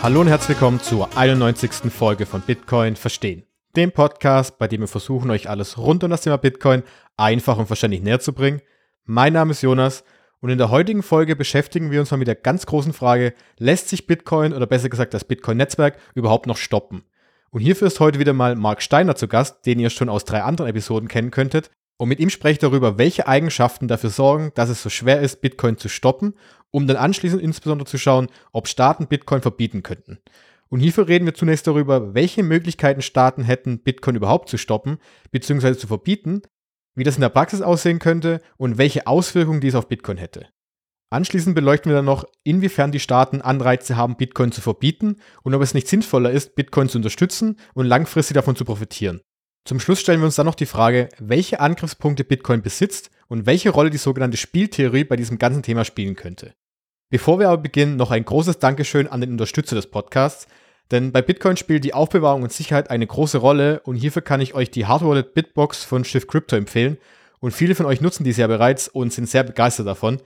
Hallo und herzlich willkommen zur 91. Folge von Bitcoin Verstehen, dem Podcast, bei dem wir versuchen, euch alles rund um das Thema Bitcoin einfach und verständlich näher zu bringen. Mein Name ist Jonas und in der heutigen Folge beschäftigen wir uns mal mit der ganz großen Frage, lässt sich Bitcoin oder besser gesagt das Bitcoin-Netzwerk überhaupt noch stoppen? Und hierfür ist heute wieder mal Mark Steiner zu Gast, den ihr schon aus drei anderen Episoden kennen könntet. Und mit ihm spreche ich darüber, welche Eigenschaften dafür sorgen, dass es so schwer ist, Bitcoin zu stoppen um dann anschließend insbesondere zu schauen, ob Staaten Bitcoin verbieten könnten. Und hierfür reden wir zunächst darüber, welche Möglichkeiten Staaten hätten, Bitcoin überhaupt zu stoppen bzw. zu verbieten, wie das in der Praxis aussehen könnte und welche Auswirkungen dies auf Bitcoin hätte. Anschließend beleuchten wir dann noch, inwiefern die Staaten Anreize haben, Bitcoin zu verbieten und ob es nicht sinnvoller ist, Bitcoin zu unterstützen und langfristig davon zu profitieren. Zum Schluss stellen wir uns dann noch die Frage, welche Angriffspunkte Bitcoin besitzt und welche Rolle die sogenannte Spieltheorie bei diesem ganzen Thema spielen könnte. Bevor wir aber beginnen, noch ein großes Dankeschön an den Unterstützer des Podcasts, denn bei Bitcoin spielt die Aufbewahrung und Sicherheit eine große Rolle und hierfür kann ich euch die Hardware Wallet Bitbox von Shift Crypto empfehlen und viele von euch nutzen dies ja bereits und sind sehr begeistert davon.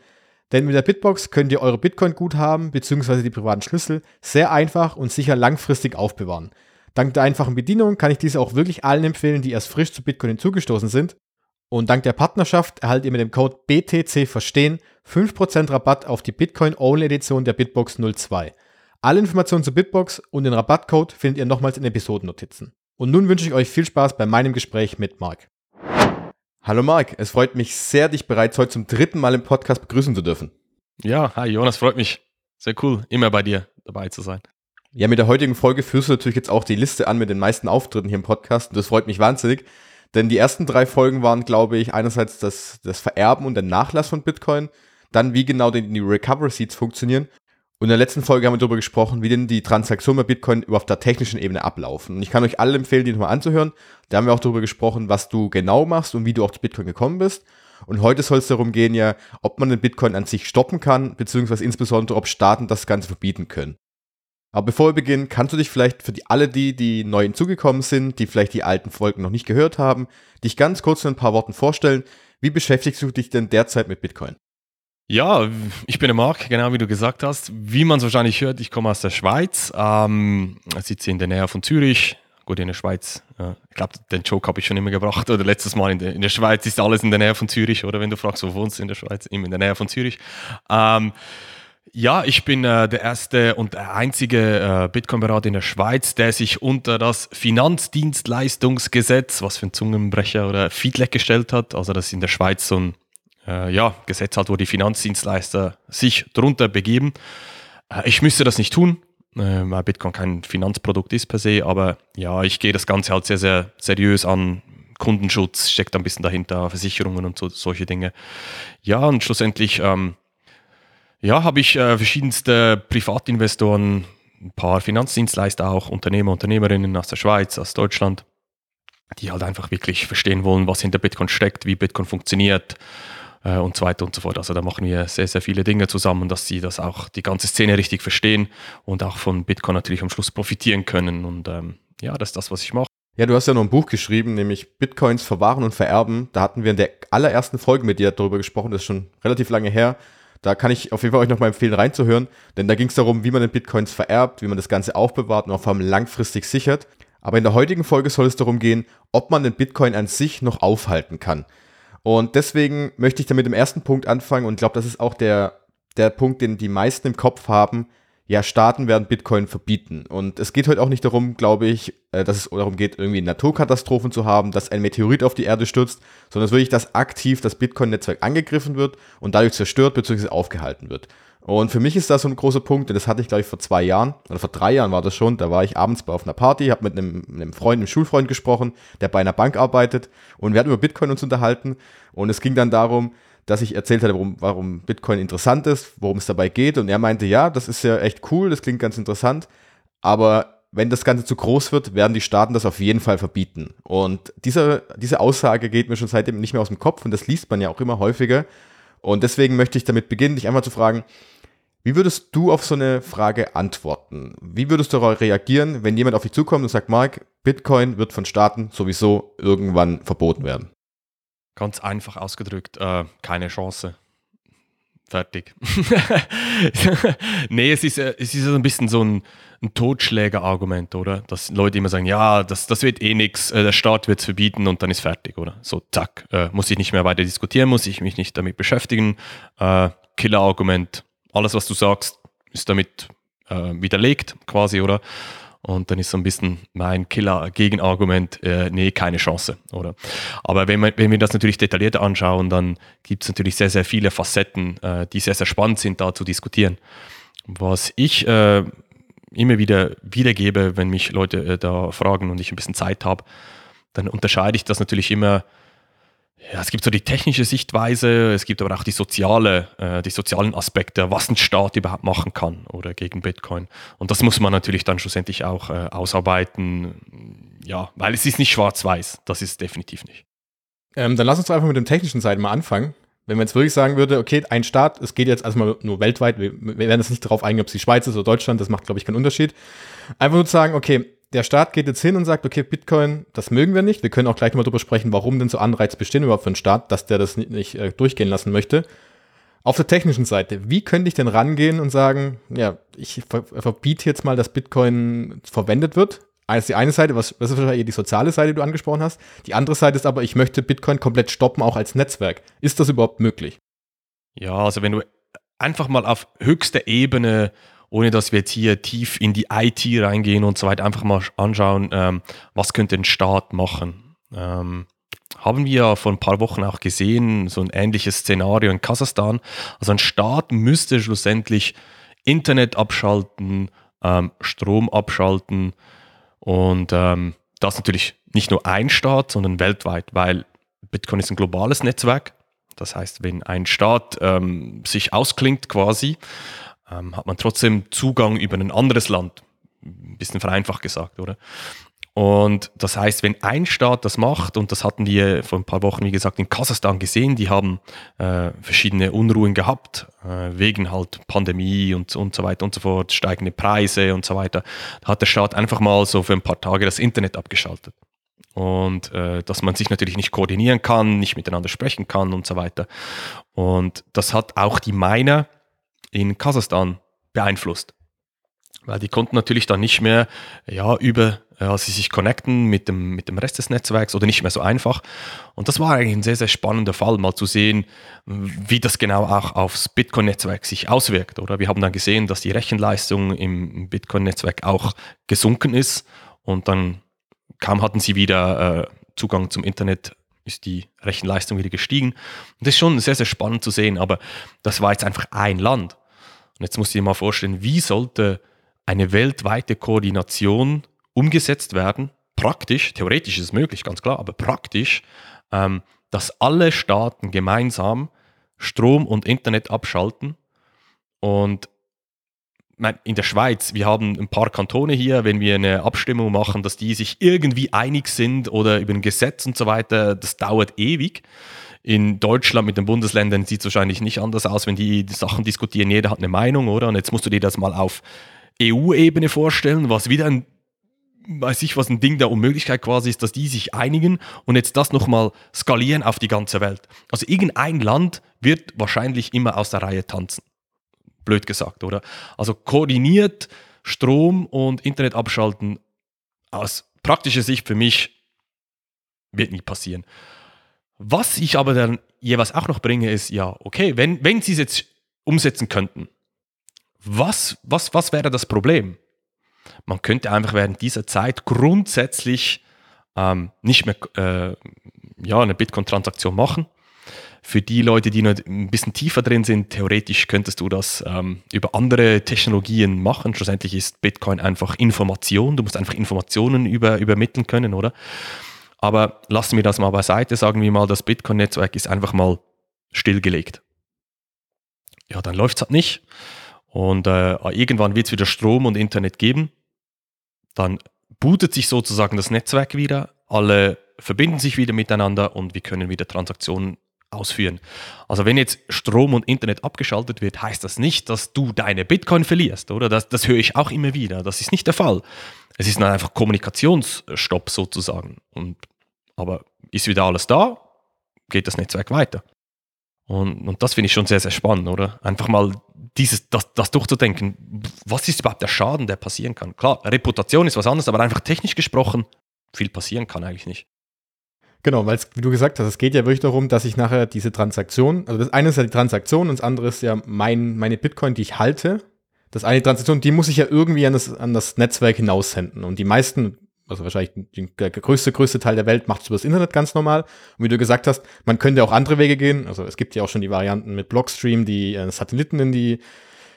Denn mit der Bitbox könnt ihr eure Bitcoin-Guthaben bzw. die privaten Schlüssel sehr einfach und sicher langfristig aufbewahren. Dank der einfachen Bedienung kann ich diese auch wirklich allen empfehlen, die erst frisch zu Bitcoin hinzugestoßen sind und dank der Partnerschaft erhaltet ihr mit dem Code BTC Verstehen 5% Rabatt auf die Bitcoin-Only-Edition der Bitbox 02. Alle Informationen zu Bitbox und den Rabattcode findet ihr nochmals in Episodennotizen. Und nun wünsche ich euch viel Spaß bei meinem Gespräch mit Marc. Hallo Marc, es freut mich sehr, dich bereits heute zum dritten Mal im Podcast begrüßen zu dürfen. Ja, hi Jonas, freut mich. Sehr cool, immer bei dir dabei zu sein. Ja, mit der heutigen Folge führst du natürlich jetzt auch die Liste an mit den meisten Auftritten hier im Podcast und das freut mich wahnsinnig. Denn die ersten drei Folgen waren, glaube ich, einerseits das, das Vererben und der Nachlass von Bitcoin, dann wie genau die, die Recovery Seeds funktionieren. Und in der letzten Folge haben wir darüber gesprochen, wie denn die Transaktionen bei Bitcoin auf der technischen Ebene ablaufen. Und ich kann euch alle empfehlen, die nochmal anzuhören. Da haben wir auch darüber gesprochen, was du genau machst und wie du auf Bitcoin gekommen bist. Und heute soll es darum gehen, ja, ob man den Bitcoin an sich stoppen kann, beziehungsweise insbesondere, ob Staaten das Ganze verbieten können. Aber bevor wir beginnen, kannst du dich vielleicht für die, alle die, die neu hinzugekommen sind, die vielleicht die alten Folgen noch nicht gehört haben, dich ganz kurz in ein paar Worten vorstellen. Wie beschäftigst du dich denn derzeit mit Bitcoin? Ja, ich bin der Marc, genau wie du gesagt hast. Wie man es wahrscheinlich hört, ich komme aus der Schweiz, ähm, sitze in der Nähe von Zürich. Gut, in der Schweiz, äh, ich glaube, den Joke habe ich schon immer gebracht. Oder letztes Mal in der, in der Schweiz ist alles in der Nähe von Zürich. Oder wenn du fragst, wo wohnst du in der Schweiz, immer in der Nähe von Zürich. Ähm, ja, ich bin äh, der erste und der einzige äh, Bitcoin-Berater in der Schweiz, der sich unter das Finanzdienstleistungsgesetz, was für ein Zungenbrecher oder FIDLEG gestellt hat. Also das ist in der Schweiz so ein äh, ja, Gesetz hat, wo die Finanzdienstleister sich drunter begeben. Äh, ich müsste das nicht tun, äh, weil Bitcoin kein Finanzprodukt ist per se, aber ja, ich gehe das Ganze halt sehr, sehr seriös an. Kundenschutz steckt ein bisschen dahinter, Versicherungen und so, solche Dinge. Ja, und schlussendlich ähm, ja, habe ich äh, verschiedenste Privatinvestoren, ein paar Finanzdienstleister auch, Unternehmer, Unternehmerinnen aus der Schweiz, aus Deutschland, die halt einfach wirklich verstehen wollen, was hinter Bitcoin steckt, wie Bitcoin funktioniert äh, und so weiter und so fort. Also da machen wir sehr, sehr viele Dinge zusammen, dass sie das auch die ganze Szene richtig verstehen und auch von Bitcoin natürlich am Schluss profitieren können. Und ähm, ja, das ist das, was ich mache. Ja, du hast ja noch ein Buch geschrieben, nämlich Bitcoins verwahren und vererben. Da hatten wir in der allerersten Folge mit dir darüber gesprochen, das ist schon relativ lange her. Da kann ich auf jeden Fall euch nochmal empfehlen, reinzuhören, denn da ging es darum, wie man den Bitcoins vererbt, wie man das Ganze aufbewahrt und auch vor allem langfristig sichert. Aber in der heutigen Folge soll es darum gehen, ob man den Bitcoin an sich noch aufhalten kann. Und deswegen möchte ich damit im ersten Punkt anfangen und glaube, das ist auch der, der Punkt, den die meisten im Kopf haben, ja, Staaten werden Bitcoin verbieten. Und es geht heute auch nicht darum, glaube ich, äh, dass es darum geht, irgendwie Naturkatastrophen zu haben, dass ein Meteorit auf die Erde stürzt, sondern es wirklich, dass aktiv das Bitcoin-Netzwerk angegriffen wird und dadurch zerstört bzw. aufgehalten wird. Und für mich ist das so ein großer Punkt, denn das hatte ich, glaube ich, vor zwei Jahren, oder vor drei Jahren war das schon, da war ich abends auf einer Party, habe mit einem, einem Freund, einem Schulfreund gesprochen, der bei einer Bank arbeitet und wir hatten über Bitcoin uns unterhalten und es ging dann darum, dass ich erzählt hatte, warum, warum Bitcoin interessant ist, worum es dabei geht. Und er meinte, ja, das ist ja echt cool, das klingt ganz interessant, aber wenn das Ganze zu groß wird, werden die Staaten das auf jeden Fall verbieten. Und diese, diese Aussage geht mir schon seitdem nicht mehr aus dem Kopf und das liest man ja auch immer häufiger. Und deswegen möchte ich damit beginnen, dich einmal zu fragen, wie würdest du auf so eine Frage antworten? Wie würdest du reagieren, wenn jemand auf dich zukommt und sagt, Mark, Bitcoin wird von Staaten sowieso irgendwann verboten werden? Ganz einfach ausgedrückt, äh, keine Chance. fertig. nee, es ist, äh, es ist ein bisschen so ein, ein Totschlägerargument, oder? Dass Leute immer sagen, ja, das, das wird eh nichts, äh, der Staat wird es verbieten und dann ist fertig, oder? So, zack, äh, muss ich nicht mehr weiter diskutieren, muss ich mich nicht damit beschäftigen. Äh, Killerargument, alles, was du sagst, ist damit äh, widerlegt, quasi, oder? Und dann ist so ein bisschen mein Killer-Gegenargument, äh, nee, keine Chance, oder? Aber wenn, man, wenn wir das natürlich detaillierter anschauen, dann gibt es natürlich sehr, sehr viele Facetten, äh, die sehr, sehr spannend sind, da zu diskutieren. Was ich äh, immer wieder wiedergebe, wenn mich Leute äh, da fragen und ich ein bisschen Zeit habe, dann unterscheide ich das natürlich immer ja, es gibt so die technische Sichtweise, es gibt aber auch die soziale, äh, die sozialen Aspekte, was ein Staat überhaupt machen kann oder gegen Bitcoin. Und das muss man natürlich dann schlussendlich auch äh, ausarbeiten, ja, weil es ist nicht schwarz-weiß, das ist definitiv nicht. Ähm, dann lass uns einfach mit den technischen Seiten mal anfangen. Wenn man jetzt wirklich sagen würde, okay, ein Staat, es geht jetzt erstmal nur weltweit, wir, wir werden jetzt nicht darauf eingehen, ob es die Schweiz ist oder Deutschland, das macht, glaube ich, keinen Unterschied. Einfach nur zu sagen, okay, der Staat geht jetzt hin und sagt, okay, Bitcoin, das mögen wir nicht. Wir können auch gleich mal darüber sprechen, warum denn so Anreize bestehen überhaupt für einen Staat, dass der das nicht, nicht äh, durchgehen lassen möchte. Auf der technischen Seite, wie könnte ich denn rangehen und sagen, ja, ich ver verbiete jetzt mal, dass Bitcoin verwendet wird? Das ist die eine Seite, was, das ist wahrscheinlich die soziale Seite, die du angesprochen hast. Die andere Seite ist aber, ich möchte Bitcoin komplett stoppen, auch als Netzwerk. Ist das überhaupt möglich? Ja, also wenn du einfach mal auf höchster Ebene ohne dass wir jetzt hier tief in die IT reingehen und so weiter, einfach mal anschauen, ähm, was könnte ein Staat machen. Ähm, haben wir vor ein paar Wochen auch gesehen, so ein ähnliches Szenario in Kasachstan. Also ein Staat müsste schlussendlich Internet abschalten, ähm, Strom abschalten und ähm, das natürlich nicht nur ein Staat, sondern weltweit, weil Bitcoin ist ein globales Netzwerk. Das heißt, wenn ein Staat ähm, sich ausklingt quasi, ähm, hat man trotzdem Zugang über ein anderes Land. Ein bisschen vereinfacht gesagt, oder? Und das heißt, wenn ein Staat das macht, und das hatten wir vor ein paar Wochen, wie gesagt, in Kasachstan gesehen, die haben äh, verschiedene Unruhen gehabt, äh, wegen halt Pandemie und, und so weiter und so fort, steigende Preise und so weiter. Da hat der Staat einfach mal so für ein paar Tage das Internet abgeschaltet. Und äh, dass man sich natürlich nicht koordinieren kann, nicht miteinander sprechen kann und so weiter. Und das hat auch die Miner in Kasachstan beeinflusst. Weil die konnten natürlich dann nicht mehr ja, über ja, sie sich connecten mit dem, mit dem Rest des Netzwerks oder nicht mehr so einfach. Und das war eigentlich ein sehr, sehr spannender Fall, mal zu sehen, wie das genau auch aufs Bitcoin-Netzwerk sich auswirkt. Oder wir haben dann gesehen, dass die Rechenleistung im Bitcoin-Netzwerk auch gesunken ist und dann kaum hatten sie wieder äh, Zugang zum Internet ist die Rechenleistung wieder gestiegen. Und das ist schon sehr, sehr spannend zu sehen, aber das war jetzt einfach ein Land. Und jetzt musst du dir mal vorstellen, wie sollte eine weltweite Koordination umgesetzt werden, praktisch, theoretisch ist es möglich, ganz klar, aber praktisch, ähm, dass alle Staaten gemeinsam Strom und Internet abschalten. Und in der Schweiz, wir haben ein paar Kantone hier, wenn wir eine Abstimmung machen, dass die sich irgendwie einig sind oder über ein Gesetz und so weiter, das dauert ewig. In Deutschland mit den Bundesländern sieht es wahrscheinlich nicht anders aus, wenn die, Sachen diskutieren. Jeder hat eine Meinung, oder? Und jetzt musst du dir das mal auf EU-Ebene vorstellen, was wieder ein weiß ich, was ein Ding der Unmöglichkeit quasi ist, dass die sich einigen und jetzt das nochmal skalieren auf die ganze Welt. Also irgendein Land wird wahrscheinlich immer aus der Reihe tanzen. Blöd gesagt, oder? Also koordiniert Strom und Internet abschalten aus praktischer Sicht für mich wird nie passieren. Was ich aber dann jeweils auch noch bringe, ist, ja, okay, wenn, wenn sie es jetzt umsetzen könnten, was, was, was wäre das Problem? Man könnte einfach während dieser Zeit grundsätzlich ähm, nicht mehr äh, ja, eine Bitcoin-Transaktion machen. Für die Leute, die noch ein bisschen tiefer drin sind, theoretisch könntest du das ähm, über andere Technologien machen. Schlussendlich ist Bitcoin einfach Information. Du musst einfach Informationen über, übermitteln können, oder? Aber lassen wir das mal beiseite, sagen wir mal, das Bitcoin-Netzwerk ist einfach mal stillgelegt. Ja, dann läuft es halt nicht. Und äh, irgendwann wird es wieder Strom und Internet geben. Dann bootet sich sozusagen das Netzwerk wieder, alle verbinden sich wieder miteinander und wir können wieder Transaktionen ausführen. Also wenn jetzt Strom und Internet abgeschaltet wird, heißt das nicht, dass du deine Bitcoin verlierst, oder? Das, das höre ich auch immer wieder. Das ist nicht der Fall. Es ist einfach Kommunikationsstopp sozusagen. Und aber ist wieder alles da, geht das Netzwerk weiter. Und, und das finde ich schon sehr, sehr spannend, oder? Einfach mal dieses, das, das durchzudenken. Was ist überhaupt der Schaden, der passieren kann? Klar, Reputation ist was anderes, aber einfach technisch gesprochen, viel passieren kann eigentlich nicht. Genau, weil wie du gesagt hast, es geht ja wirklich darum, dass ich nachher diese Transaktion, also das eine ist ja die Transaktion und das andere ist ja mein, meine Bitcoin, die ich halte. Das eine Transaktion, die muss ich ja irgendwie an das, an das Netzwerk hinaussenden. Und die meisten, also wahrscheinlich der größte, größte Teil der Welt macht es über das Internet ganz normal. Und wie du gesagt hast, man könnte auch andere Wege gehen. Also es gibt ja auch schon die Varianten mit Blockstream, die äh, Satelliten in die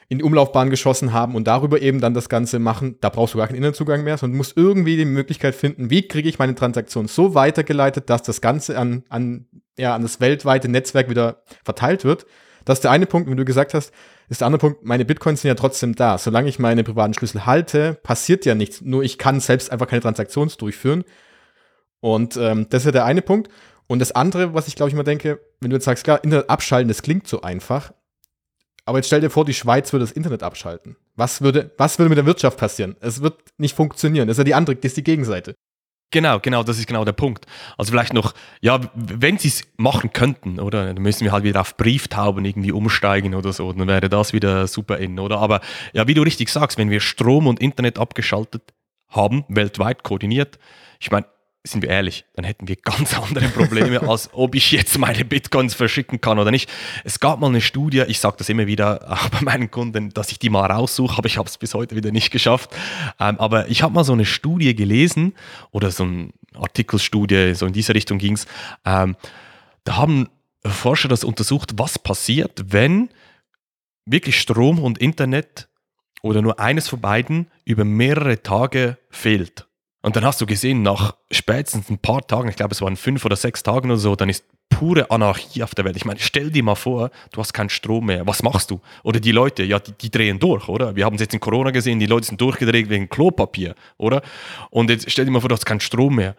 in die Umlaufbahn geschossen haben und darüber eben dann das Ganze machen, da brauchst du gar keinen Internetzugang mehr, sondern musst irgendwie die Möglichkeit finden, wie kriege ich meine Transaktion so weitergeleitet, dass das Ganze an, an, ja, an das weltweite Netzwerk wieder verteilt wird. Das ist der eine Punkt, wie du gesagt hast, ist der andere Punkt, meine Bitcoins sind ja trotzdem da. Solange ich meine privaten Schlüssel halte, passiert ja nichts. Nur ich kann selbst einfach keine Transaktion durchführen. Und ähm, das ist ja der eine Punkt. Und das andere, was ich glaube ich mal denke, wenn du jetzt sagst, klar, Internet abschalten, das klingt so einfach. Aber jetzt stell dir vor, die Schweiz würde das Internet abschalten. Was würde, was würde mit der Wirtschaft passieren? Es wird nicht funktionieren. Das ist ja die andere, das ist die Gegenseite. Genau, genau, das ist genau der Punkt. Also vielleicht noch, ja, wenn sie es machen könnten, oder, dann müssen wir halt wieder auf Brieftauben irgendwie umsteigen oder so, dann wäre das wieder super in, oder? Aber ja, wie du richtig sagst, wenn wir Strom und Internet abgeschaltet haben, weltweit koordiniert, ich meine, sind wir ehrlich, dann hätten wir ganz andere Probleme, als ob ich jetzt meine Bitcoins verschicken kann oder nicht. Es gab mal eine Studie, ich sage das immer wieder auch bei meinen Kunden, dass ich die mal raussuche, aber ich habe es bis heute wieder nicht geschafft. Ähm, aber ich habe mal so eine Studie gelesen oder so eine Artikelstudie, so in diese Richtung ging es. Ähm, da haben Forscher das untersucht, was passiert, wenn wirklich Strom und Internet oder nur eines von beiden über mehrere Tage fehlt. Und dann hast du gesehen, nach spätestens ein paar Tagen, ich glaube es waren fünf oder sechs Tagen oder so, dann ist pure Anarchie auf der Welt. Ich meine, stell dir mal vor, du hast keinen Strom mehr. Was machst du? Oder die Leute, ja, die, die drehen durch, oder? Wir haben es jetzt in Corona gesehen, die Leute sind durchgedreht wegen Klopapier, oder? Und jetzt stell dir mal vor, du hast keinen Strom mehr.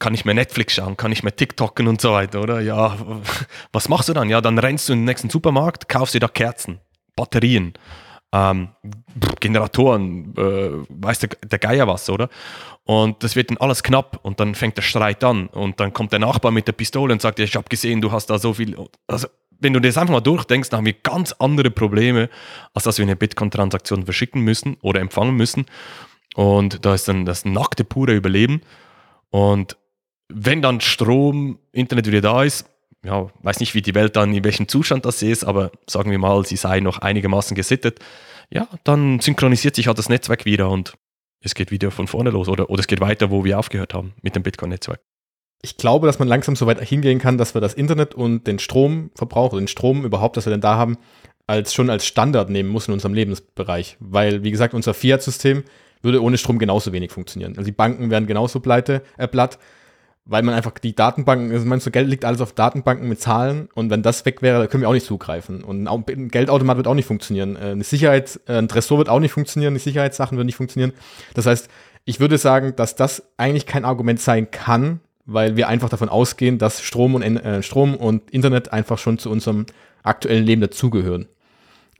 Kann ich mehr Netflix schauen, kann ich mehr TikToken und so weiter, oder? Ja, was machst du dann? Ja, dann rennst du in den nächsten Supermarkt, kaufst dir da Kerzen, Batterien ähm, Generatoren, äh, weiß der, der Geier was, oder? Und das wird dann alles knapp und dann fängt der Streit an und dann kommt der Nachbar mit der Pistole und sagt, ich habe gesehen, du hast da so viel. Also, wenn du das einfach mal durchdenkst, dann haben wir ganz andere Probleme, als dass wir eine Bitcoin-Transaktion verschicken müssen oder empfangen müssen. Und da ist dann das nackte, pure Überleben. Und wenn dann Strom, Internet wieder da ist, ja, weiß nicht, wie die Welt dann, in welchem Zustand das ist, aber sagen wir mal, sie sei noch einigermaßen gesittet, ja, dann synchronisiert sich halt das Netzwerk wieder und es geht wieder von vorne los oder, oder es geht weiter, wo wir aufgehört haben mit dem Bitcoin-Netzwerk. Ich glaube, dass man langsam so weit hingehen kann, dass wir das Internet und den Stromverbrauch, den Strom überhaupt, das wir denn da haben, als schon als Standard nehmen muss in unserem Lebensbereich. Weil, wie gesagt, unser Fiat-System würde ohne Strom genauso wenig funktionieren. Also die Banken wären genauso pleite, äh, platt weil man einfach die Datenbanken, also man so Geld liegt alles auf Datenbanken mit Zahlen und wenn das weg wäre, können wir auch nicht zugreifen. Und ein Geldautomat wird auch nicht funktionieren. Äh, eine Sicherheit, äh, ein Tresor wird auch nicht funktionieren, die Sicherheitssachen würden nicht funktionieren. Das heißt, ich würde sagen, dass das eigentlich kein Argument sein kann, weil wir einfach davon ausgehen, dass Strom und, äh, Strom und Internet einfach schon zu unserem aktuellen Leben dazugehören.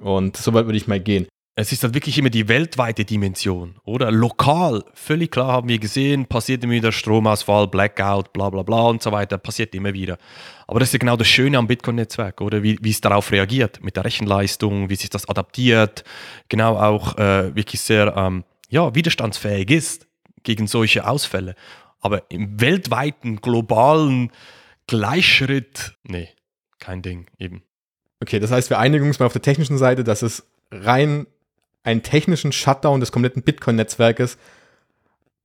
Und so weit würde ich mal gehen. Es ist halt wirklich immer die weltweite Dimension, oder? Lokal, völlig klar haben wir gesehen, passiert immer wieder Stromausfall, Blackout, bla bla bla und so weiter, passiert immer wieder. Aber das ist ja genau das Schöne am Bitcoin-Netzwerk, oder? Wie, wie es darauf reagiert, mit der Rechenleistung, wie sich das adaptiert, genau auch äh, wirklich sehr ähm, ja, widerstandsfähig ist gegen solche Ausfälle. Aber im weltweiten, globalen Gleichschritt, nee, kein Ding eben. Okay, das heißt, wir einigen uns mal auf der technischen Seite, dass es rein einen technischen Shutdown des kompletten Bitcoin-Netzwerkes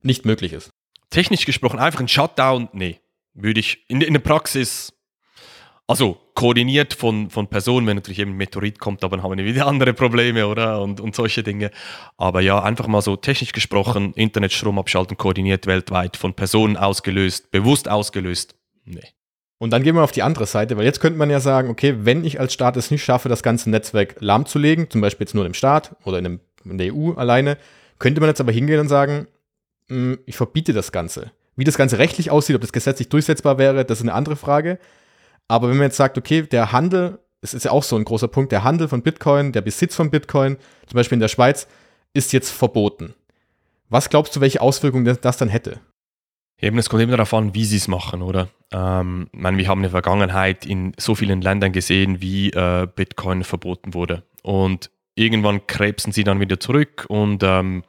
nicht möglich ist. Technisch gesprochen, einfach ein Shutdown, nee, würde ich in, in der Praxis, also koordiniert von, von Personen, wenn natürlich eben ein Meteorit kommt, dann haben wir wieder andere Probleme, oder? Und, und solche Dinge. Aber ja, einfach mal so technisch gesprochen, Internetstrom abschalten, koordiniert weltweit, von Personen ausgelöst, bewusst ausgelöst, nee. Und dann gehen wir auf die andere Seite, weil jetzt könnte man ja sagen, okay, wenn ich als Staat es nicht schaffe, das ganze Netzwerk lahmzulegen, zum Beispiel jetzt nur im Staat oder in, dem, in der EU alleine, könnte man jetzt aber hingehen und sagen, mh, hm, ich verbiete das Ganze. Wie das Ganze rechtlich aussieht, ob das gesetzlich durchsetzbar wäre, das ist eine andere Frage. Aber wenn man jetzt sagt, okay, der Handel, es ist ja auch so ein großer Punkt, der Handel von Bitcoin, der Besitz von Bitcoin, zum Beispiel in der Schweiz, ist jetzt verboten. Was glaubst du, welche Auswirkungen das dann hätte? Eben, es kommt eben darauf an, wie sie es machen, oder? Ähm, ich meine, wir haben in der Vergangenheit in so vielen Ländern gesehen, wie äh, Bitcoin verboten wurde. Und irgendwann krebsen sie dann wieder zurück und ähm,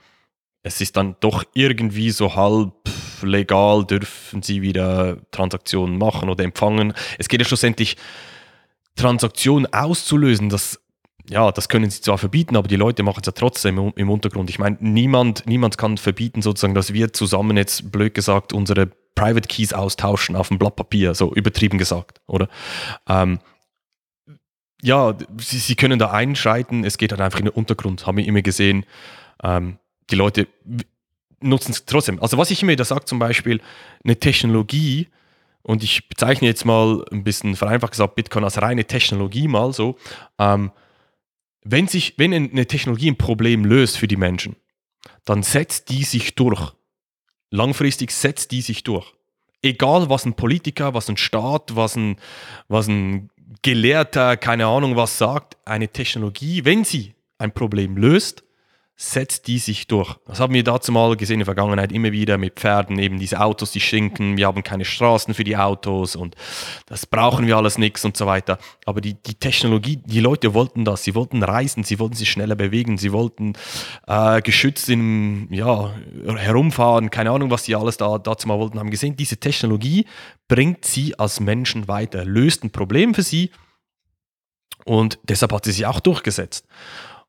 es ist dann doch irgendwie so halb legal, dürfen sie wieder Transaktionen machen oder empfangen. Es geht ja schlussendlich, Transaktionen auszulösen, das ja, das können sie zwar verbieten, aber die Leute machen es ja trotzdem im, Untergrund. Ich meine, niemand, niemand kann verbieten, sozusagen, dass wir zusammen jetzt, blöd gesagt, unsere Private Keys austauschen auf dem Blatt Papier, so übertrieben gesagt, oder? Ähm, ja, sie, sie, können da einschreiten, es geht halt einfach in den Untergrund, haben wir immer gesehen. Ähm, die Leute nutzen es trotzdem. Also was ich immer da sage, zum Beispiel eine Technologie, und ich bezeichne jetzt mal ein bisschen vereinfacht gesagt Bitcoin als reine Technologie mal so, ähm, wenn, sich, wenn eine Technologie ein Problem löst für die Menschen, dann setzt die sich durch. Langfristig setzt die sich durch. Egal, was ein Politiker, was ein Staat, was ein, was ein Gelehrter, keine Ahnung was sagt, eine Technologie, wenn sie ein Problem löst, setzt die sich durch. Das haben wir dazu mal gesehen in der Vergangenheit immer wieder mit Pferden, eben diese Autos, die schinken, wir haben keine Straßen für die Autos und das brauchen wir alles nichts und so weiter. Aber die, die Technologie, die Leute wollten das, sie wollten reisen, sie wollten sich schneller bewegen, sie wollten äh, geschützt in, ja, herumfahren, keine Ahnung, was sie alles da dazu mal wollten, haben gesehen, diese Technologie bringt sie als Menschen weiter, löst ein Problem für sie und deshalb hat sie sich auch durchgesetzt.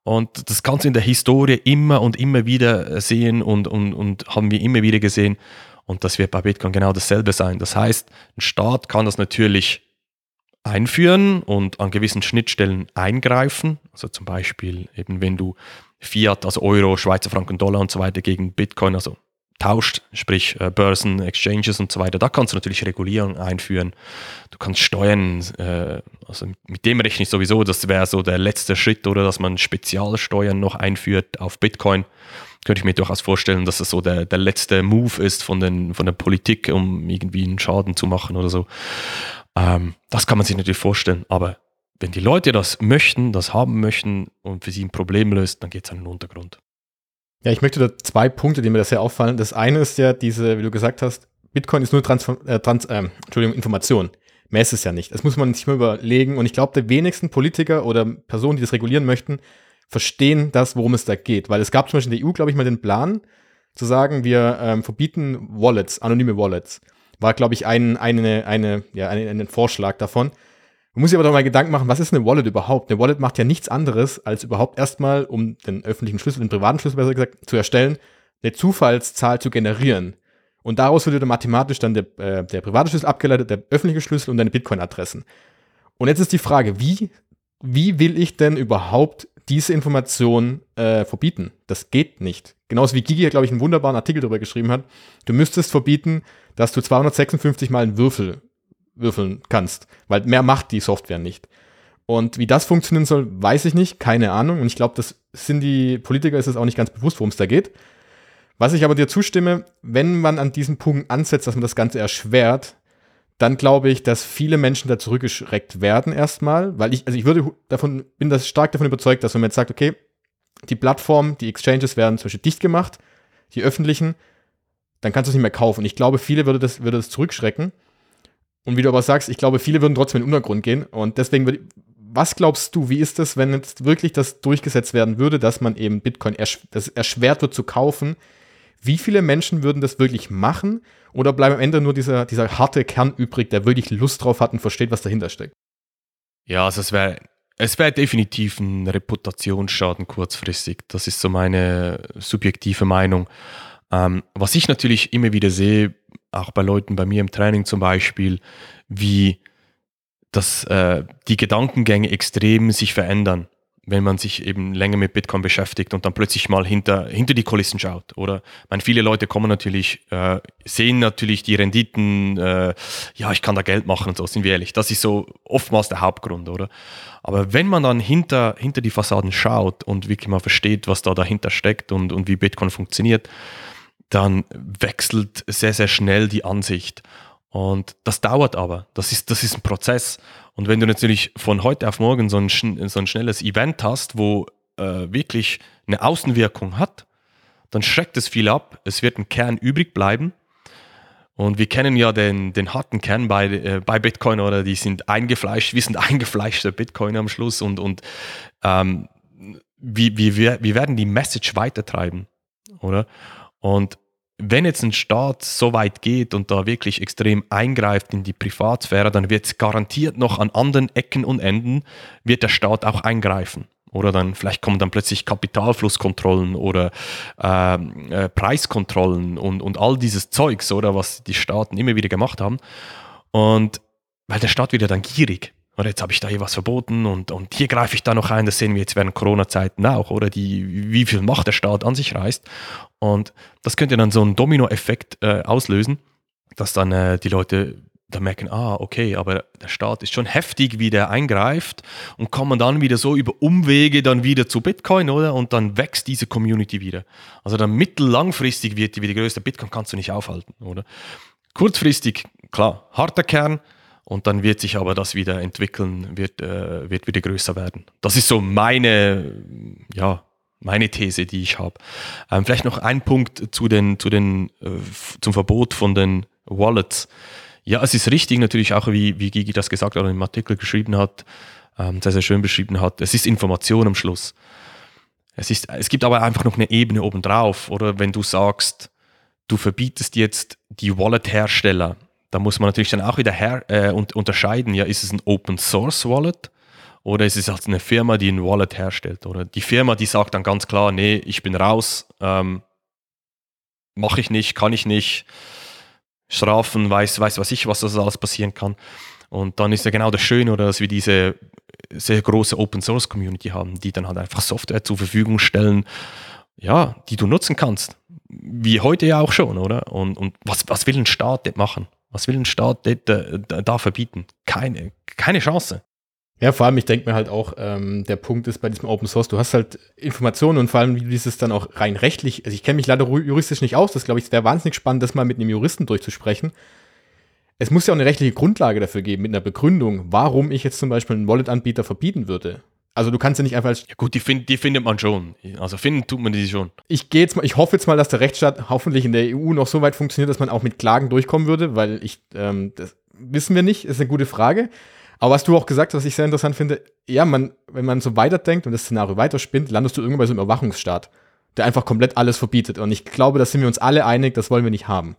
Und das du in der Historie immer und immer wieder äh, sehen und, und, und haben wir immer wieder gesehen. Und das wird bei Bitcoin genau dasselbe sein. Das heißt, ein Staat kann das natürlich einführen und an gewissen Schnittstellen eingreifen. Also zum Beispiel eben, wenn du Fiat, also Euro, Schweizer Franken, Dollar und so weiter gegen Bitcoin, also tauscht, sprich äh, Börsen, Exchanges und so weiter, da kannst du natürlich Regulierung einführen. Du kannst Steuern, äh, also mit dem rechne ich sowieso, das wäre so der letzte Schritt, oder dass man Spezialsteuern noch einführt auf Bitcoin. Könnte ich mir durchaus vorstellen, dass es so der, der letzte Move ist von, den, von der Politik, um irgendwie einen Schaden zu machen oder so. Ähm, das kann man sich natürlich vorstellen, aber wenn die Leute das möchten, das haben möchten und für sie ein Problem löst, dann geht es an den Untergrund. Ja, ich möchte da zwei Punkte, die mir da sehr auffallen. Das eine ist ja diese, wie du gesagt hast, Bitcoin ist nur Transform äh, Trans äh, Entschuldigung, Information. Mehr ist es ja nicht. Das muss man sich mal überlegen. Und ich glaube, die wenigsten Politiker oder Personen, die das regulieren möchten, verstehen das, worum es da geht. Weil es gab zum Beispiel in der EU, glaube ich, mal den Plan, zu sagen, wir ähm, verbieten Wallets, anonyme Wallets. War, glaube ich, ein, eine, eine, ja, ein, ein Vorschlag davon. Man muss sich aber doch mal Gedanken machen, was ist eine Wallet überhaupt? Eine Wallet macht ja nichts anderes, als überhaupt erstmal, um den öffentlichen Schlüssel, den privaten Schlüssel besser gesagt, zu erstellen, eine Zufallszahl zu generieren. Und daraus würde dann mathematisch dann der, äh, der private Schlüssel abgeleitet, der öffentliche Schlüssel und deine Bitcoin-Adressen. Und jetzt ist die Frage, wie, wie will ich denn überhaupt diese Information äh, verbieten? Das geht nicht. Genauso wie Gigi, glaube ich, einen wunderbaren Artikel darüber geschrieben hat. Du müsstest verbieten, dass du 256 mal einen Würfel würfeln kannst, weil mehr macht die Software nicht. Und wie das funktionieren soll, weiß ich nicht, keine Ahnung. Und ich glaube, das sind die Politiker, ist es auch nicht ganz bewusst, worum es da geht. Was ich aber dir zustimme, wenn man an diesem Punkt ansetzt, dass man das Ganze erschwert, dann glaube ich, dass viele Menschen da zurückgeschreckt werden erstmal, weil ich, also ich würde davon, bin das stark davon überzeugt, dass wenn man jetzt sagt, okay, die Plattform, die Exchanges werden zum Beispiel dicht gemacht, die öffentlichen, dann kannst du es nicht mehr kaufen. Ich glaube, viele würde das, würde das zurückschrecken. Und wie du aber sagst, ich glaube, viele würden trotzdem in den Untergrund gehen. Und deswegen würde was glaubst du, wie ist es, wenn jetzt wirklich das durchgesetzt werden würde, dass man eben Bitcoin ersch das erschwert wird zu kaufen? Wie viele Menschen würden das wirklich machen? Oder bleibt am Ende nur dieser, dieser harte Kern übrig, der wirklich Lust drauf hat und versteht, was dahinter steckt? Ja, also es wäre es wäre definitiv ein Reputationsschaden kurzfristig. Das ist so meine subjektive Meinung. Ähm, was ich natürlich immer wieder sehe, auch bei Leuten bei mir im Training zum Beispiel, wie dass äh, die Gedankengänge extrem sich verändern, wenn man sich eben länger mit Bitcoin beschäftigt und dann plötzlich mal hinter, hinter die Kulissen schaut. Oder meine, viele Leute kommen natürlich, äh, sehen natürlich die Renditen, äh, ja, ich kann da Geld machen und so, sind wir ehrlich. Das ist so oftmals der Hauptgrund, oder? Aber wenn man dann hinter, hinter die Fassaden schaut und wirklich mal versteht, was da dahinter steckt und, und wie Bitcoin funktioniert, dann wechselt sehr, sehr schnell die Ansicht. Und das dauert aber. Das ist, das ist ein Prozess. Und wenn du natürlich von heute auf morgen so ein, so ein schnelles Event hast, wo äh, wirklich eine Außenwirkung hat, dann schreckt es viel ab. Es wird ein Kern übrig bleiben. Und wir kennen ja den, den harten Kern bei, äh, bei Bitcoin oder die sind eingefleischt, wir sind eingefleischte Bitcoin am Schluss und, und ähm, wie, wir, wir werden die Message weitertreiben, oder? Und wenn jetzt ein Staat so weit geht und da wirklich extrem eingreift in die Privatsphäre, dann wird es garantiert noch an anderen Ecken und Enden, wird der Staat auch eingreifen. Oder dann vielleicht kommen dann plötzlich Kapitalflusskontrollen oder äh, äh, Preiskontrollen und, und all dieses Zeugs, oder was die Staaten immer wieder gemacht haben. Und weil der Staat wieder dann gierig. Oder jetzt habe ich da hier was verboten und, und hier greife ich da noch ein, das sehen wir jetzt während Corona-Zeiten auch, oder die, wie viel Macht der Staat an sich reißt. Und das könnte dann so einen Domino-Effekt äh, auslösen, dass dann äh, die Leute da merken, ah, okay, aber der Staat ist schon heftig, wie der eingreift und kommen dann wieder so über Umwege dann wieder zu Bitcoin, oder? Und dann wächst diese Community wieder. Also dann mittellangfristig wird die wieder größer. Bitcoin kannst du nicht aufhalten, oder? Kurzfristig, klar, harter Kern und dann wird sich aber das wieder entwickeln, wird, äh, wird wieder größer werden. Das ist so meine, ja, meine These, die ich habe. Ähm, vielleicht noch ein Punkt zu den, zu den, äh, zum Verbot von den Wallets. Ja, es ist richtig natürlich auch, wie, wie Gigi das gesagt oder im Artikel geschrieben hat, ähm, sehr, sehr schön beschrieben hat. Es ist Information am Schluss. Es, ist, es gibt aber einfach noch eine Ebene obendrauf. Oder wenn du sagst, du verbietest jetzt die Wallet-Hersteller, da muss man natürlich dann auch wieder her, äh, unterscheiden, ja, ist es ein Open Source Wallet oder ist es halt eine Firma, die ein Wallet herstellt? Oder die Firma, die sagt dann ganz klar, nee, ich bin raus, ähm, mache ich nicht, kann ich nicht Strafen, weiß, weiß was ich, was das alles passieren kann. Und dann ist ja genau das Schöne, oder, dass wir diese sehr große Open Source Community haben, die dann halt einfach Software zur Verfügung stellen, ja, die du nutzen kannst. Wie heute ja auch schon, oder? Und, und was, was will ein Staat machen? Was will ein Staat dort, äh, da verbieten? Keine, keine Chance. Ja, vor allem, ich denke mir halt auch, ähm, der Punkt ist bei diesem Open Source, du hast halt Informationen und vor allem, wie du dieses dann auch rein rechtlich, also ich kenne mich leider juristisch nicht aus, das glaube ich, wäre wahnsinnig spannend, das mal mit einem Juristen durchzusprechen. Es muss ja auch eine rechtliche Grundlage dafür geben, mit einer Begründung, warum ich jetzt zum Beispiel einen Wallet-Anbieter verbieten würde. Also du kannst ja nicht einfach als ja gut, die, find, die findet man schon. Also finden tut man die schon. Ich gehe jetzt mal, ich hoffe jetzt mal, dass der Rechtsstaat hoffentlich in der EU noch so weit funktioniert, dass man auch mit Klagen durchkommen würde, weil ich, ähm, das wissen wir nicht, ist eine gute Frage. Aber was du auch gesagt hast, was ich sehr interessant finde, ja, man, wenn man so weiterdenkt und das Szenario weiterspinnt, landest du irgendwann bei so einem Überwachungsstaat, der einfach komplett alles verbietet. Und ich glaube, da sind wir uns alle einig, das wollen wir nicht haben.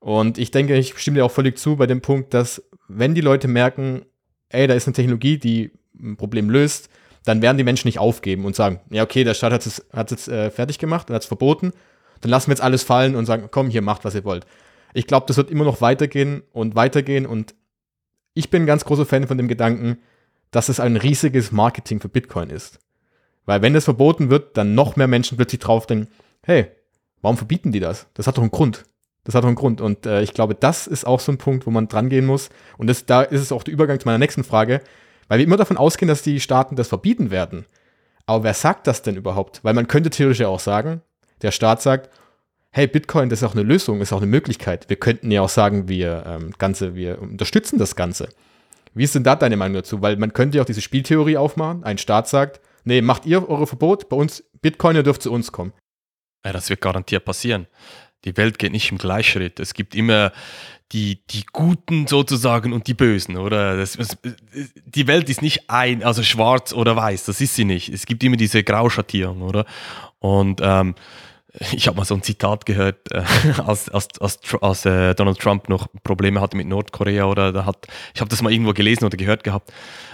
Und ich denke, ich stimme dir auch völlig zu bei dem Punkt, dass wenn die Leute merken, ey, da ist eine Technologie, die ein Problem löst, dann werden die Menschen nicht aufgeben und sagen, ja, okay, der Staat hat es hat's jetzt äh, fertig gemacht und hat es verboten, dann lassen wir jetzt alles fallen und sagen, komm, hier, macht, was ihr wollt. Ich glaube, das wird immer noch weitergehen und weitergehen und ich bin ein ganz großer Fan von dem Gedanken, dass es ein riesiges Marketing für Bitcoin ist. Weil wenn das verboten wird, dann noch mehr Menschen plötzlich drauf denken, hey, warum verbieten die das? Das hat doch einen Grund. Das hat doch einen Grund. Und äh, ich glaube, das ist auch so ein Punkt, wo man dran gehen muss. Und das, da ist es auch der Übergang zu meiner nächsten Frage, weil wir immer davon ausgehen, dass die Staaten das verbieten werden. Aber wer sagt das denn überhaupt? Weil man könnte theoretisch auch sagen, der Staat sagt, hey, Bitcoin, das ist auch eine Lösung, ist auch eine Möglichkeit. Wir könnten ja auch sagen, wir, ähm, Ganze, wir unterstützen das Ganze. Wie ist denn da deine Meinung dazu? Weil man könnte ja auch diese Spieltheorie aufmachen. Ein Staat sagt, nee, macht ihr eure Verbot, bei uns, Bitcoin, ihr dürft zu uns kommen. Ja, das wird garantiert passieren. Die Welt geht nicht im Gleichschritt. Es gibt immer die, die Guten sozusagen und die Bösen, oder? Das, die Welt ist nicht ein, also schwarz oder weiß, das ist sie nicht. Es gibt immer diese Grauschattierung, oder? Und ähm, ich habe mal so ein Zitat gehört, äh, als, als, als, als äh, Donald Trump noch Probleme hatte mit Nordkorea oder da hat, ich habe das mal irgendwo gelesen oder gehört gehabt,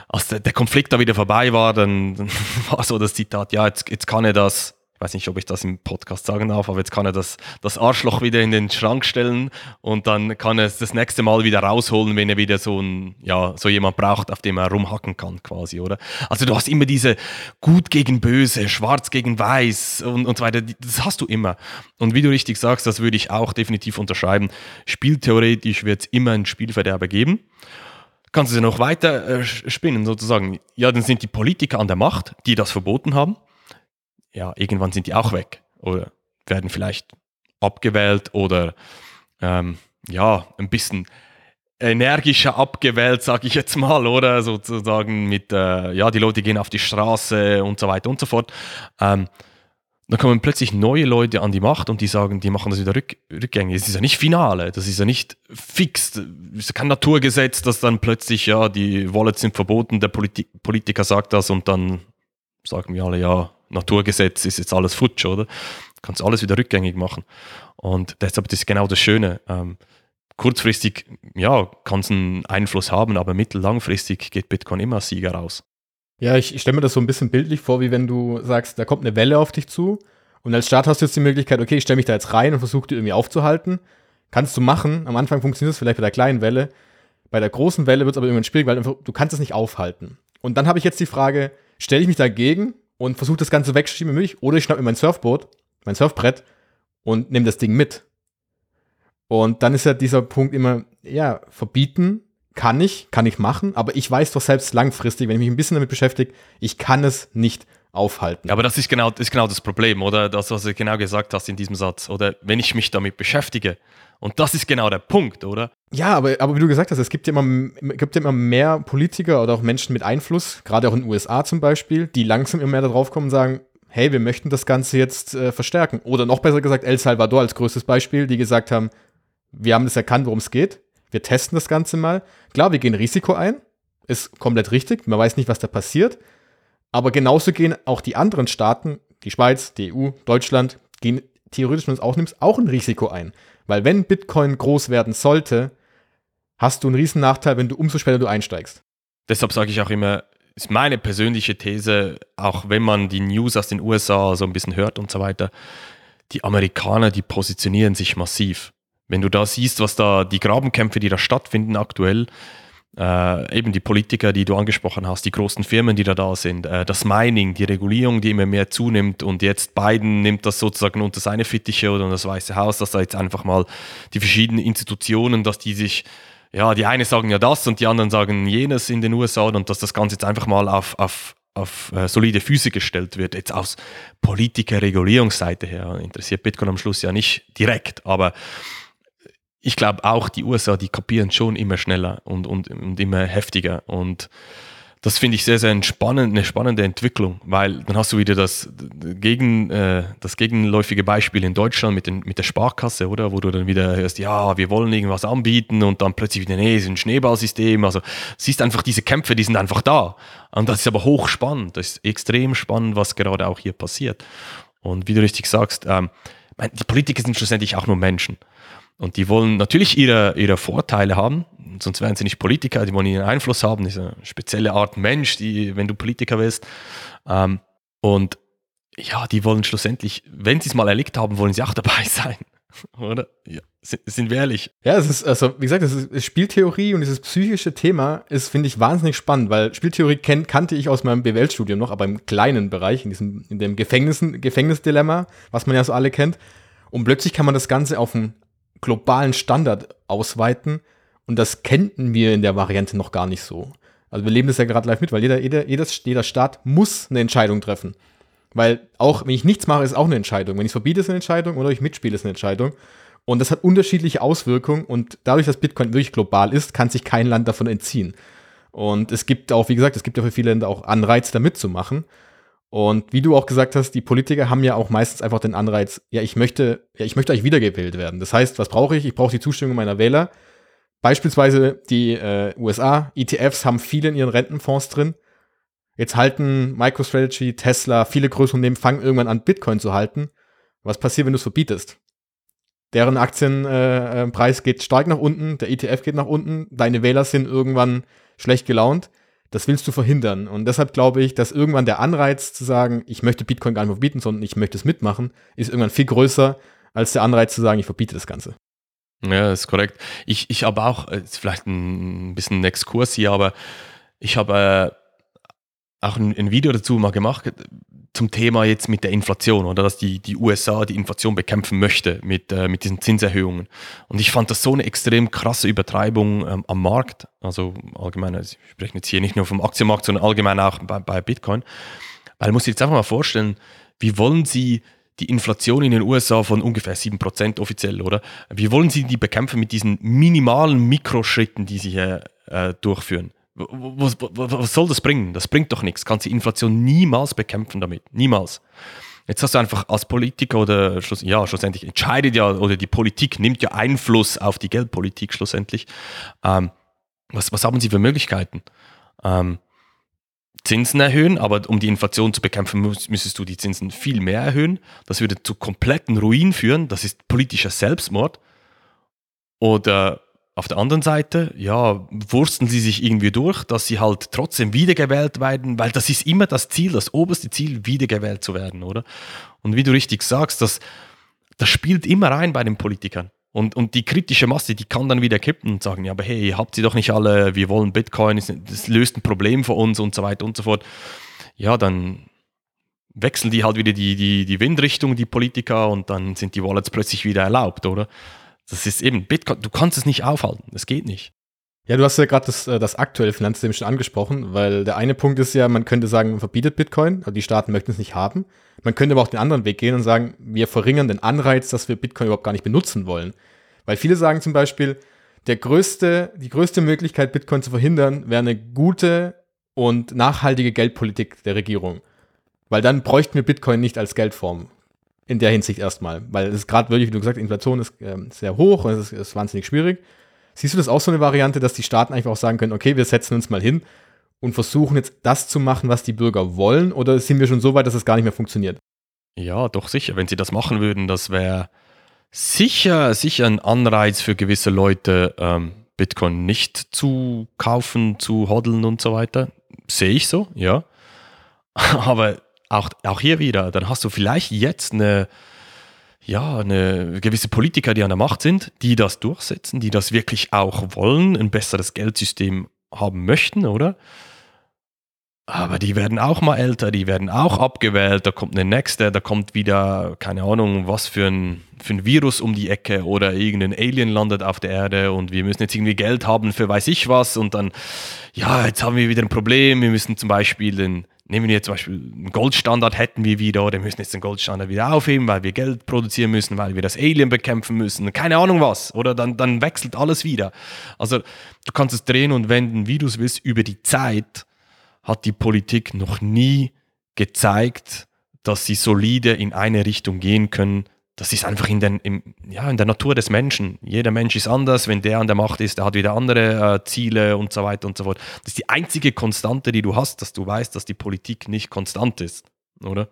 als der, der Konflikt da wieder vorbei war, dann, dann war so das Zitat, ja, jetzt, jetzt kann er das weiß nicht, ob ich das im Podcast sagen darf, aber jetzt kann er das, das Arschloch wieder in den Schrank stellen und dann kann er es das nächste Mal wieder rausholen, wenn er wieder so ein, ja, so jemand braucht, auf dem er rumhacken kann, quasi, oder? Also du hast immer diese gut gegen böse, schwarz gegen weiß und, und so weiter, das hast du immer. Und wie du richtig sagst, das würde ich auch definitiv unterschreiben. Spieltheoretisch wird es immer einen Spielverderber geben kannst du sie noch weiter äh, spinnen, sozusagen. Ja, dann sind die Politiker an der Macht, die das verboten haben ja, irgendwann sind die auch weg. Oder werden vielleicht abgewählt oder ähm, ja, ein bisschen energischer abgewählt, sage ich jetzt mal, oder? Sozusagen mit, äh, ja, die Leute gehen auf die Straße und so weiter und so fort. Ähm, dann kommen plötzlich neue Leute an die Macht und die sagen, die machen das wieder rück, rückgängig. Es ist ja nicht Finale, das ist ja nicht fix, es ist kein Naturgesetz, dass dann plötzlich, ja, die Wallets sind verboten, der Politi Politiker sagt das und dann sagen wir alle, ja, Naturgesetz ist jetzt alles futsch, oder? Du kannst alles wieder rückgängig machen. Und deshalb das ist genau das Schöne. Ähm, kurzfristig, ja, kann es einen Einfluss haben, aber mittellangfristig geht Bitcoin immer Sieger raus. Ja, ich, ich stelle mir das so ein bisschen bildlich vor, wie wenn du sagst, da kommt eine Welle auf dich zu und als Start hast du jetzt die Möglichkeit, okay, ich stelle mich da jetzt rein und versuche die irgendwie aufzuhalten. Kannst du machen. Am Anfang funktioniert es vielleicht bei der kleinen Welle. Bei der großen Welle wird es aber irgendwann schwierig, weil du kannst es nicht aufhalten. Und dann habe ich jetzt die Frage, stelle ich mich dagegen und versuche das Ganze wegzuschieben wie möglich oder ich schnappe mir mein Surfboard, mein Surfbrett und nehme das Ding mit. Und dann ist ja dieser Punkt immer, ja, verbieten kann ich, kann ich machen, aber ich weiß doch selbst langfristig, wenn ich mich ein bisschen damit beschäftige, ich kann es nicht aufhalten. Aber das ist genau, das ist genau das Problem, oder? Das, was du genau gesagt hast in diesem Satz. Oder wenn ich mich damit beschäftige. Und das ist genau der Punkt, oder? Ja, aber, aber wie du gesagt hast, es gibt ja, immer, gibt ja immer mehr Politiker oder auch Menschen mit Einfluss, gerade auch in den USA zum Beispiel, die langsam immer mehr darauf kommen und sagen, hey, wir möchten das Ganze jetzt äh, verstärken. Oder noch besser gesagt, El Salvador als größtes Beispiel, die gesagt haben, wir haben das erkannt, worum es geht. Wir testen das Ganze mal. Klar, wir gehen Risiko ein. Ist komplett richtig. Man weiß nicht, was da passiert. Aber genauso gehen auch die anderen Staaten, die Schweiz, die EU, Deutschland, gehen theoretisch, wenn du es auch nimmst, auch ein Risiko ein. Weil wenn Bitcoin groß werden sollte, hast du einen riesen Nachteil, wenn du umso später du einsteigst. Deshalb sage ich auch immer, ist meine persönliche These, auch wenn man die News aus den USA so ein bisschen hört und so weiter, die Amerikaner, die positionieren sich massiv. Wenn du da siehst, was da die Grabenkämpfe, die da stattfinden aktuell, äh, eben die Politiker, die du angesprochen hast, die großen Firmen, die da da sind, äh, das Mining, die Regulierung, die immer mehr zunimmt und jetzt Biden nimmt das sozusagen unter seine Fittiche oder das Weiße Haus, dass da jetzt einfach mal die verschiedenen Institutionen, dass die sich ja, die einen sagen ja das und die anderen sagen jenes in den USA und dass das Ganze jetzt einfach mal auf, auf, auf äh, solide Füße gestellt wird. Jetzt aus Politiker-Regulierungsseite her interessiert Bitcoin am Schluss ja nicht direkt, aber ich glaube auch, die USA, die kapieren schon immer schneller und, und, und immer heftiger. Und das finde ich sehr, sehr spannend, eine spannende Entwicklung, weil dann hast du wieder das, gegen, äh, das gegenläufige Beispiel in Deutschland mit, den, mit der Sparkasse, oder? Wo du dann wieder hörst, ja, wir wollen irgendwas anbieten und dann plötzlich wieder, nee, es ist ein Schneeballsystem. Also siehst einfach diese Kämpfe, die sind einfach da. Und das ist aber hochspannend. Das ist extrem spannend, was gerade auch hier passiert. Und wie du richtig sagst, ähm, die Politiker sind schlussendlich auch nur Menschen. Und die wollen natürlich ihre, ihre Vorteile haben, sonst wären sie nicht Politiker, die wollen ihren Einfluss haben, eine spezielle Art Mensch, die, wenn du Politiker wirst. Ähm, und ja, die wollen schlussendlich, wenn sie es mal erlebt haben, wollen sie auch dabei sein. Oder? Ja, sind, wir ehrlich. Ja, es ist, also, wie gesagt, das ist Spieltheorie und dieses psychische Thema ist, finde ich, wahnsinnig spannend, weil Spieltheorie kenn, kannte ich aus meinem BWL-Studium noch, aber im kleinen Bereich, in diesem, in dem Gefängnisdilemma, was man ja so alle kennt. Und plötzlich kann man das Ganze auf ein globalen Standard ausweiten. Und das kennten wir in der Variante noch gar nicht so. Also wir leben das ja gerade live mit, weil jeder, jeder, jeder Staat muss eine Entscheidung treffen. Weil auch, wenn ich nichts mache, ist auch eine Entscheidung. Wenn ich es verbiete, ist eine Entscheidung oder ich mitspiele, ist eine Entscheidung. Und das hat unterschiedliche Auswirkungen und dadurch, dass Bitcoin wirklich global ist, kann sich kein Land davon entziehen. Und es gibt auch, wie gesagt, es gibt ja für viele Länder auch Anreiz, da mitzumachen. Und wie du auch gesagt hast, die Politiker haben ja auch meistens einfach den Anreiz, ja, ich möchte, ja, ich möchte euch wiedergewählt werden. Das heißt, was brauche ich? Ich brauche die Zustimmung meiner Wähler. Beispielsweise die äh, USA, ETFs haben viele in ihren Rentenfonds drin. Jetzt halten MicroStrategy, Tesla, viele größere Unternehmen fangen irgendwann an, Bitcoin zu halten. Was passiert, wenn du es verbietest? Deren Aktienpreis äh, geht stark nach unten, der ETF geht nach unten, deine Wähler sind irgendwann schlecht gelaunt. Das willst du verhindern. Und deshalb glaube ich, dass irgendwann der Anreiz zu sagen, ich möchte Bitcoin gar nicht verbieten, sondern ich möchte es mitmachen, ist irgendwann viel größer als der Anreiz zu sagen, ich verbiete das Ganze. Ja, ist korrekt. Ich, ich habe auch, äh, vielleicht ein bisschen ein Exkurs hier, aber ich habe äh, auch ein, ein, Video dazu mal gemacht zum Thema jetzt mit der Inflation oder dass die, die USA die Inflation bekämpfen möchte mit, äh, mit diesen Zinserhöhungen. Und ich fand das so eine extrem krasse Übertreibung ähm, am Markt. Also allgemein, also ich spreche jetzt hier nicht nur vom Aktienmarkt, sondern allgemein auch bei, bei Bitcoin. Weil musst dir jetzt einfach mal vorstellen, wie wollen sie die Inflation in den USA von ungefähr 7% offiziell, oder? Wie wollen sie die bekämpfen mit diesen minimalen Mikroschritten, die sie hier äh, durchführen? Was, was, soll das bringen? Das bringt doch nichts. Kannst die Inflation niemals bekämpfen damit. Niemals. Jetzt hast du einfach als Politiker oder ja, schlussendlich entscheidet ja, oder die Politik nimmt ja Einfluss auf die Geldpolitik schlussendlich. Ähm, was, was haben sie für Möglichkeiten? Ähm, Zinsen erhöhen, aber um die Inflation zu bekämpfen, müsstest du die Zinsen viel mehr erhöhen. Das würde zu kompletten Ruin führen. Das ist politischer Selbstmord. Oder auf der anderen Seite, ja, wursten sie sich irgendwie durch, dass sie halt trotzdem wiedergewählt werden, weil das ist immer das Ziel, das oberste Ziel, wiedergewählt zu werden, oder? Und wie du richtig sagst, das, das spielt immer rein bei den Politikern. Und, und die kritische Masse, die kann dann wieder kippen und sagen, ja, aber hey, habt ihr doch nicht alle, wir wollen Bitcoin, das löst ein Problem für uns und so weiter und so fort. Ja, dann wechseln die halt wieder die, die, die Windrichtung, die Politiker, und dann sind die Wallets plötzlich wieder erlaubt, oder? Das ist eben Bitcoin, du kannst es nicht aufhalten, das geht nicht. Ja, du hast ja gerade das, äh, das aktuelle Finanzsystem schon angesprochen, weil der eine Punkt ist ja, man könnte sagen, man verbietet Bitcoin, also die Staaten möchten es nicht haben. Man könnte aber auch den anderen Weg gehen und sagen, wir verringern den Anreiz, dass wir Bitcoin überhaupt gar nicht benutzen wollen. Weil viele sagen zum Beispiel, der größte, die größte Möglichkeit, Bitcoin zu verhindern, wäre eine gute und nachhaltige Geldpolitik der Regierung. Weil dann bräuchten wir Bitcoin nicht als Geldform. In der Hinsicht erstmal. Weil es ist gerade wirklich, wie du gesagt hast, Inflation ist äh, sehr hoch und es ist, ist wahnsinnig schwierig. Siehst du das auch so eine Variante, dass die Staaten einfach auch sagen können, okay, wir setzen uns mal hin und versuchen jetzt das zu machen, was die Bürger wollen? Oder sind wir schon so weit, dass es gar nicht mehr funktioniert? Ja, doch sicher. Wenn sie das machen würden, das wäre sicher, sicher ein Anreiz für gewisse Leute, ähm, Bitcoin nicht zu kaufen, zu hodeln und so weiter. Sehe ich so, ja. Aber auch, auch hier wieder, dann hast du vielleicht jetzt eine ja, eine gewisse Politiker, die an der Macht sind, die das durchsetzen, die das wirklich auch wollen, ein besseres Geldsystem haben möchten, oder? Aber die werden auch mal älter, die werden auch abgewählt, da kommt eine nächste, da kommt wieder, keine Ahnung, was für ein, für ein Virus um die Ecke oder irgendein Alien landet auf der Erde und wir müssen jetzt irgendwie Geld haben für weiß ich was und dann, ja, jetzt haben wir wieder ein Problem, wir müssen zum Beispiel den, nehmen wir jetzt zum Beispiel einen Goldstandard hätten wir wieder oder müssen jetzt den Goldstandard wieder aufheben, weil wir Geld produzieren müssen, weil wir das Alien bekämpfen müssen, keine Ahnung was. Oder dann, dann wechselt alles wieder. Also du kannst es drehen und wenden, wie du es willst. Über die Zeit hat die Politik noch nie gezeigt, dass sie solide in eine Richtung gehen können, das ist einfach in, den, im, ja, in der Natur des Menschen. Jeder Mensch ist anders. Wenn der an der Macht ist, der hat wieder andere äh, Ziele und so weiter und so fort. Das ist die einzige Konstante, die du hast, dass du weißt, dass die Politik nicht konstant ist, oder?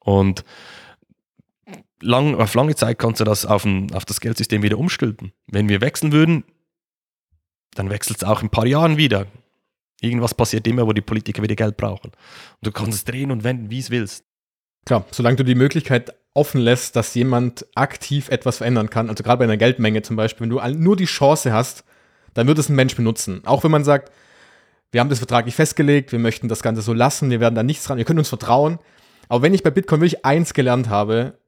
Und lang, auf lange Zeit kannst du das auf, ein, auf das Geldsystem wieder umstülpen. Wenn wir wechseln würden, dann wechselt es auch in ein paar Jahren wieder. Irgendwas passiert immer, wo die Politiker wieder Geld brauchen. Und du kannst es drehen und wenden, wie es willst. Klar, solange du die Möglichkeit offen lässt, dass jemand aktiv etwas verändern kann, also gerade bei einer Geldmenge zum Beispiel, wenn du nur die Chance hast, dann wird es ein Mensch benutzen. Auch wenn man sagt, wir haben das vertraglich festgelegt, wir möchten das Ganze so lassen, wir werden da nichts dran, wir können uns vertrauen. Aber wenn ich bei Bitcoin wirklich eins gelernt habe,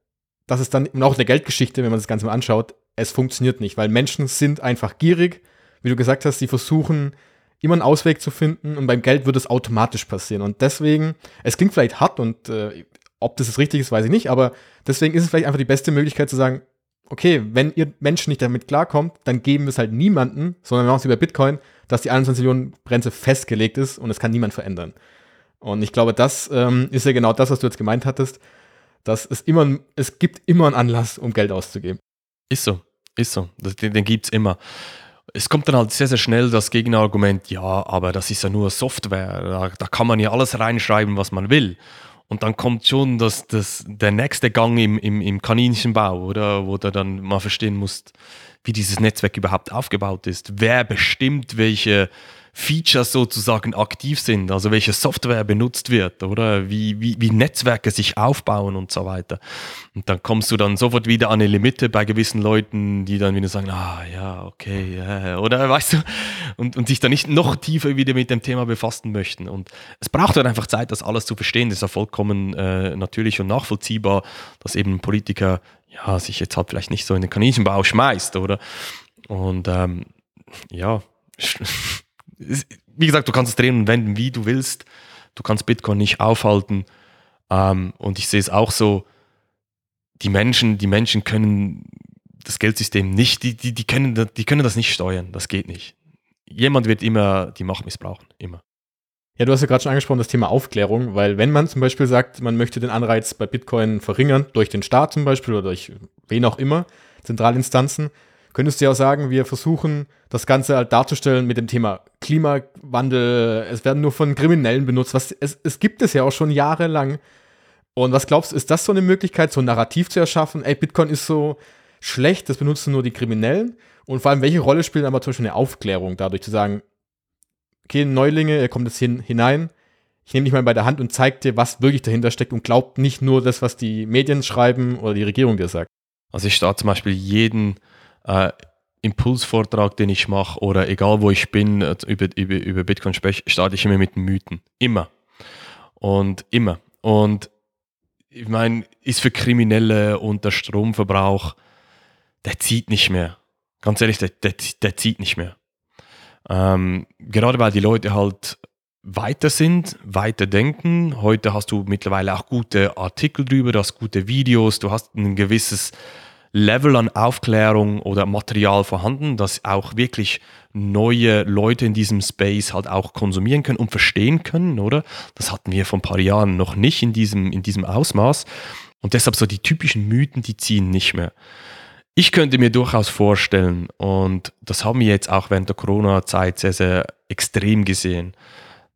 dass es dann, und auch in der Geldgeschichte, wenn man das Ganze mal anschaut, es funktioniert nicht, weil Menschen sind einfach gierig. Wie du gesagt hast, sie versuchen immer einen Ausweg zu finden und beim Geld wird es automatisch passieren. Und deswegen, es klingt vielleicht hart und äh, ob das das richtig ist, weiß ich nicht, aber deswegen ist es vielleicht einfach die beste Möglichkeit zu sagen, okay, wenn ihr Menschen nicht damit klarkommt, dann geben wir es halt niemanden, sondern wir machen es über Bitcoin, dass die 21 Millionen Grenze festgelegt ist und es kann niemand verändern. Und ich glaube, das ähm, ist ja genau das, was du jetzt gemeint hattest, dass es immer, es gibt immer einen Anlass, um Geld auszugeben. Ist so, ist so. Das, den den gibt es immer. Es kommt dann halt sehr, sehr schnell das Gegenargument, ja, aber das ist ja nur Software, da, da kann man ja alles reinschreiben, was man will. Und dann kommt schon das, das, der nächste Gang im, im, im Kaninchenbau, oder? Wo du dann mal verstehen musst, wie dieses Netzwerk überhaupt aufgebaut ist. Wer bestimmt, welche Features sozusagen aktiv sind, also welche Software benutzt wird oder wie, wie, wie Netzwerke sich aufbauen und so weiter. Und dann kommst du dann sofort wieder an eine Limite bei gewissen Leuten, die dann wieder sagen, ah ja, okay, ja, oder weißt du, und, und sich dann nicht noch tiefer wieder mit dem Thema befassen möchten. Und es braucht dann einfach Zeit, das alles zu verstehen. Das ist ja vollkommen äh, natürlich und nachvollziehbar, dass eben ein Politiker ja, sich jetzt halt vielleicht nicht so in den Kaninchenbau schmeißt, oder? Und ähm, ja, wie gesagt, du kannst es drehen und wenden, wie du willst. Du kannst Bitcoin nicht aufhalten. Ähm, und ich sehe es auch so, die Menschen, die Menschen können das Geldsystem nicht, die, die, die, können, die können das nicht steuern. Das geht nicht. Jemand wird immer die Macht missbrauchen, immer. Ja, du hast ja gerade schon angesprochen, das Thema Aufklärung, weil wenn man zum Beispiel sagt, man möchte den Anreiz bei Bitcoin verringern, durch den Staat zum Beispiel oder durch wen auch immer, Zentralinstanzen, könntest du ja auch sagen, wir versuchen das Ganze halt darzustellen mit dem Thema Klimawandel, es werden nur von Kriminellen benutzt, was es, es gibt es ja auch schon jahrelang. Und was glaubst du, ist das so eine Möglichkeit, so ein Narrativ zu erschaffen? Ey, Bitcoin ist so schlecht, das benutzen nur die Kriminellen. Und vor allem, welche Rolle spielt aber zum Beispiel eine Aufklärung dadurch zu sagen, okay, Neulinge, er kommt jetzt hin, hinein, ich nehme dich mal bei der Hand und zeige dir, was wirklich dahinter steckt und glaubt nicht nur das, was die Medien schreiben oder die Regierung dir sagt. Also ich starte zum Beispiel jeden äh, Impulsvortrag, den ich mache oder egal wo ich bin, äh, über, über, über Bitcoin spreche, starte ich immer mit Mythen. Immer. Und immer. Und ich meine, ist für Kriminelle und der Stromverbrauch, der zieht nicht mehr. Ganz ehrlich, der, der, der zieht nicht mehr. Ähm, gerade weil die Leute halt weiter sind, weiter denken. Heute hast du mittlerweile auch gute Artikel drüber, du hast gute Videos, du hast ein gewisses Level an Aufklärung oder Material vorhanden, dass auch wirklich neue Leute in diesem Space halt auch konsumieren können und verstehen können, oder? Das hatten wir vor ein paar Jahren noch nicht in diesem, in diesem Ausmaß. Und deshalb so die typischen Mythen, die ziehen nicht mehr. Ich könnte mir durchaus vorstellen, und das haben wir jetzt auch während der Corona-Zeit sehr, sehr extrem gesehen,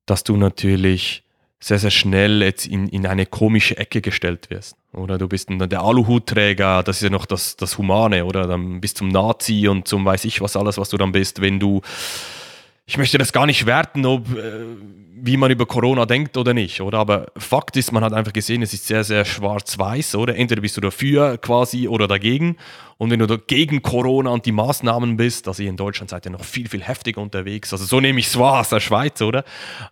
dass du natürlich sehr, sehr schnell jetzt in, in eine komische Ecke gestellt wirst. Oder du bist dann der Aluhutträger, das ist ja noch das, das Humane, oder? Dann bist zum Nazi und zum weiß ich was alles, was du dann bist, wenn du ich möchte das gar nicht werten, ob, äh, wie man über Corona denkt oder nicht, oder? Aber Fakt ist, man hat einfach gesehen, es ist sehr, sehr schwarz-weiß, oder? Entweder bist du dafür quasi oder dagegen. Und wenn du gegen Corona und die Maßnahmen bist, also ihr in Deutschland seid ihr noch viel, viel heftiger unterwegs, also so nehme ich es wahr aus der Schweiz, oder?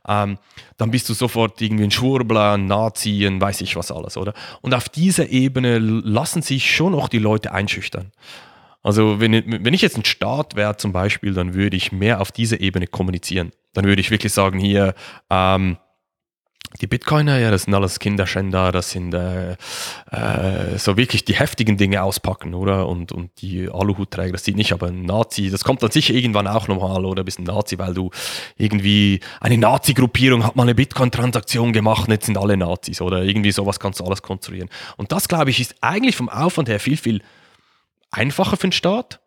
Ähm, dann bist du sofort irgendwie ein Schwurbler, ein Nazi, ein weiß ich was alles, oder? Und auf dieser Ebene lassen sich schon auch die Leute einschüchtern. Also wenn, wenn ich jetzt ein Staat wäre zum Beispiel, dann würde ich mehr auf dieser Ebene kommunizieren. Dann würde ich wirklich sagen, hier, ähm, die Bitcoiner, ja, das sind alles Kinderschänder, das sind äh, äh, so wirklich die heftigen Dinge auspacken, oder? Und, und die Aluhutträger, das sieht nicht, aber ein Nazi, das kommt dann sicher irgendwann auch nochmal, oder? Bist ein Nazi, weil du irgendwie eine Nazi-Gruppierung hat mal eine Bitcoin-Transaktion gemacht jetzt sind alle Nazis, oder? Irgendwie sowas kannst du alles konstruieren. Und das, glaube ich, ist eigentlich vom Aufwand her viel, viel einfacher für den Staat.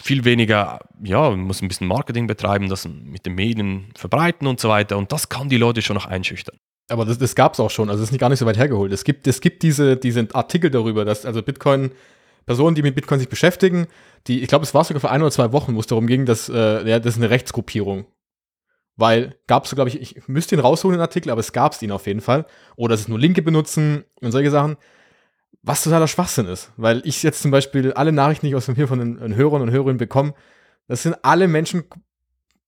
Viel weniger, ja, man muss ein bisschen Marketing betreiben, das mit den Medien verbreiten und so weiter. Und das kann die Leute schon noch einschüchtern. Aber das, das gab es auch schon, also das ist nicht gar nicht so weit hergeholt. Es gibt, es gibt diese, diese Artikel darüber, dass also Bitcoin, Personen, die mit Bitcoin sich beschäftigen, die, ich glaube, es war sogar vor ein oder zwei Wochen, wo es darum ging, dass äh, ja, das ist eine Rechtsgruppierung. Weil gab es, glaube ich, ich müsste ihn rausholen, den Artikel, aber es gab es ihn auf jeden Fall. Oder dass es nur Linke benutzen und solche Sachen was totaler Schwachsinn ist. Weil ich jetzt zum Beispiel alle Nachrichten, die ich aus dem hier von den, den Hörern und Hörerinnen bekomme, das sind alle Menschen,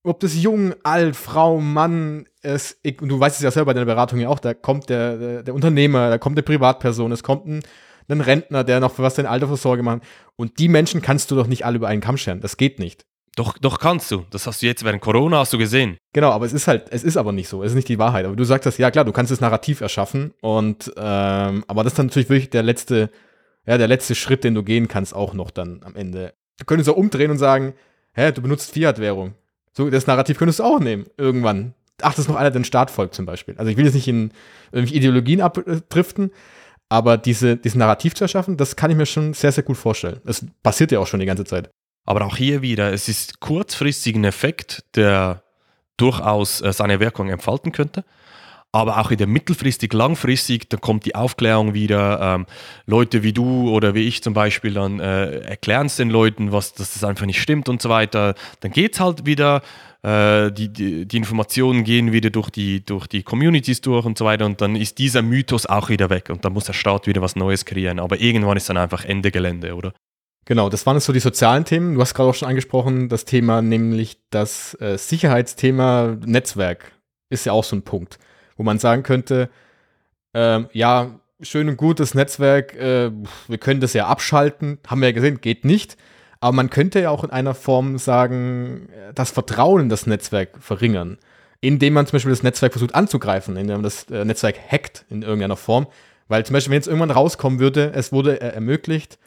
ob das jung, alt, Frau, Mann, es, ich, und du weißt es ja selber bei deiner Beratung ja auch, da kommt der, der, Unternehmer, da kommt eine Privatperson, es kommt ein, ein Rentner, der noch für was deine Altersvorsorge macht. Und die Menschen kannst du doch nicht alle über einen Kamm scheren. Das geht nicht. Doch, doch kannst du. Das hast du jetzt während Corona hast du gesehen. Genau, aber es ist halt, es ist aber nicht so. Es ist nicht die Wahrheit. Aber du sagst das, ja klar, du kannst das Narrativ erschaffen und ähm, aber das ist dann natürlich wirklich der letzte, ja, der letzte Schritt, den du gehen kannst, auch noch dann am Ende. Du könntest auch umdrehen und sagen, hä, du benutzt Fiat-Währung. So, das Narrativ könntest du auch nehmen, irgendwann. Ach, das ist noch einer, der den Staat folgt zum Beispiel. Also ich will jetzt nicht in irgendwelche Ideologien abdriften, aber diese, dieses Narrativ zu erschaffen, das kann ich mir schon sehr, sehr gut vorstellen. Das passiert ja auch schon die ganze Zeit. Aber auch hier wieder, es ist kurzfristig ein Effekt, der durchaus äh, seine Wirkung entfalten könnte. Aber auch wieder mittelfristig, langfristig, dann kommt die Aufklärung wieder. Ähm, Leute wie du oder wie ich zum Beispiel dann äh, erklären es den Leuten, was, dass das einfach nicht stimmt und so weiter. Dann geht es halt wieder. Äh, die, die, die, Informationen gehen wieder durch die, durch die Communities durch und so weiter. Und dann ist dieser Mythos auch wieder weg. Und dann muss der Staat wieder was Neues kreieren. Aber irgendwann ist dann einfach Ende Gelände, oder? Genau, das waren jetzt so die sozialen Themen. Du hast gerade auch schon angesprochen, das Thema, nämlich das äh, Sicherheitsthema Netzwerk ist ja auch so ein Punkt, wo man sagen könnte, ähm, ja, schön und gut, das Netzwerk, äh, wir können das ja abschalten, haben wir ja gesehen, geht nicht. Aber man könnte ja auch in einer Form sagen, das Vertrauen in das Netzwerk verringern, indem man zum Beispiel das Netzwerk versucht anzugreifen, indem man das äh, Netzwerk hackt in irgendeiner Form. Weil zum Beispiel, wenn jetzt irgendwann rauskommen würde, es wurde äh, ermöglicht,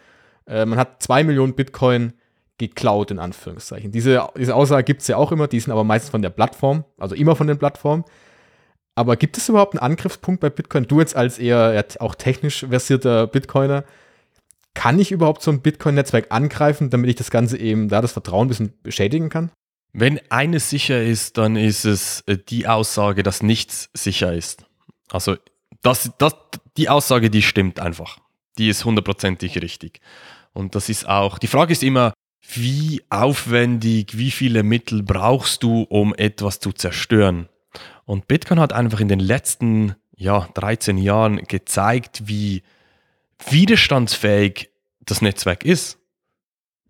äh, man hat zwei Millionen Bitcoin geklaut, in Anführungszeichen. Diese, diese Aussage gibt es ja auch immer, die sind aber meistens von der Plattform, also immer von den Plattformen. Aber gibt es überhaupt einen Angriffspunkt bei Bitcoin? Du jetzt als eher auch technisch versierter Bitcoiner, kann ich überhaupt so ein Bitcoin-Netzwerk angreifen, damit ich das Ganze eben da das Vertrauen ein bisschen beschädigen kann? Wenn eines sicher ist, dann ist es äh, die Aussage, dass nichts sicher ist. Also das, das, die Aussage, die stimmt einfach. Die ist hundertprozentig richtig. Und das ist auch, die Frage ist immer, wie aufwendig, wie viele Mittel brauchst du, um etwas zu zerstören? Und Bitcoin hat einfach in den letzten ja, 13 Jahren gezeigt, wie widerstandsfähig das Netzwerk ist.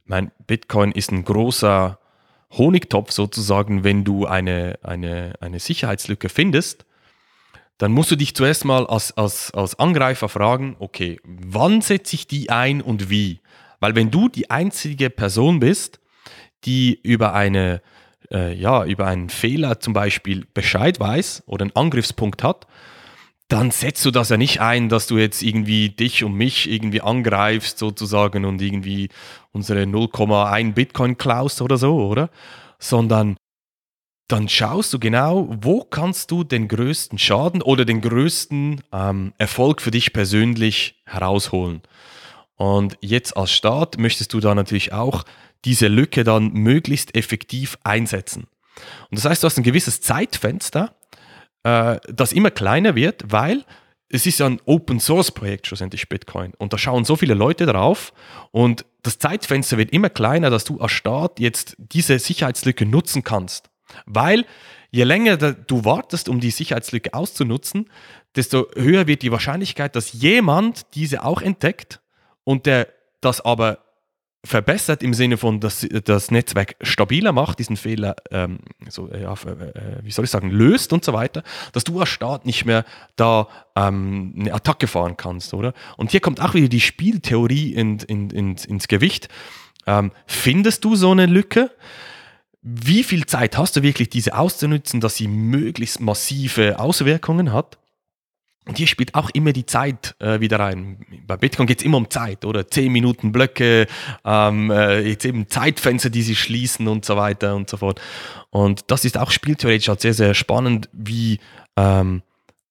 Ich meine, Bitcoin ist ein großer Honigtopf sozusagen, wenn du eine, eine, eine Sicherheitslücke findest, dann musst du dich zuerst mal als, als, als Angreifer fragen, okay, wann setze ich die ein und wie? Weil wenn du die einzige Person bist, die über eine äh, ja, über einen Fehler zum Beispiel Bescheid weiß oder einen Angriffspunkt hat, dann setzt du das ja nicht ein, dass du jetzt irgendwie dich und mich irgendwie angreifst sozusagen und irgendwie unsere 0,1 Bitcoin klaust oder so, oder? Sondern dann schaust du genau, wo kannst du den größten Schaden oder den größten ähm, Erfolg für dich persönlich herausholen. Und jetzt als Staat möchtest du da natürlich auch diese Lücke dann möglichst effektiv einsetzen. Und das heißt, du hast ein gewisses Zeitfenster, äh, das immer kleiner wird, weil es ist ja ein Open Source Projekt schlussendlich Bitcoin und da schauen so viele Leute drauf und das Zeitfenster wird immer kleiner, dass du als Staat jetzt diese Sicherheitslücke nutzen kannst. Weil je länger du wartest, um die Sicherheitslücke auszunutzen, desto höher wird die Wahrscheinlichkeit, dass jemand diese auch entdeckt und der das aber verbessert im Sinne von, dass das Netzwerk stabiler macht, diesen Fehler, ähm, so, ja, äh, wie soll ich sagen, löst und so weiter, dass du als Staat nicht mehr da ähm, eine Attacke fahren kannst, oder? Und hier kommt auch wieder die Spieltheorie in, in, in, ins Gewicht. Ähm, findest du so eine Lücke? Wie viel Zeit hast du wirklich, diese auszunutzen, dass sie möglichst massive Auswirkungen hat? Und hier spielt auch immer die Zeit äh, wieder rein. Bei Bitcoin geht es immer um Zeit, oder? Zehn Minuten Blöcke, ähm, äh, jetzt eben Zeitfenster, die sich schließen und so weiter und so fort. Und das ist auch spieltheoretisch halt sehr, sehr spannend, wie ähm,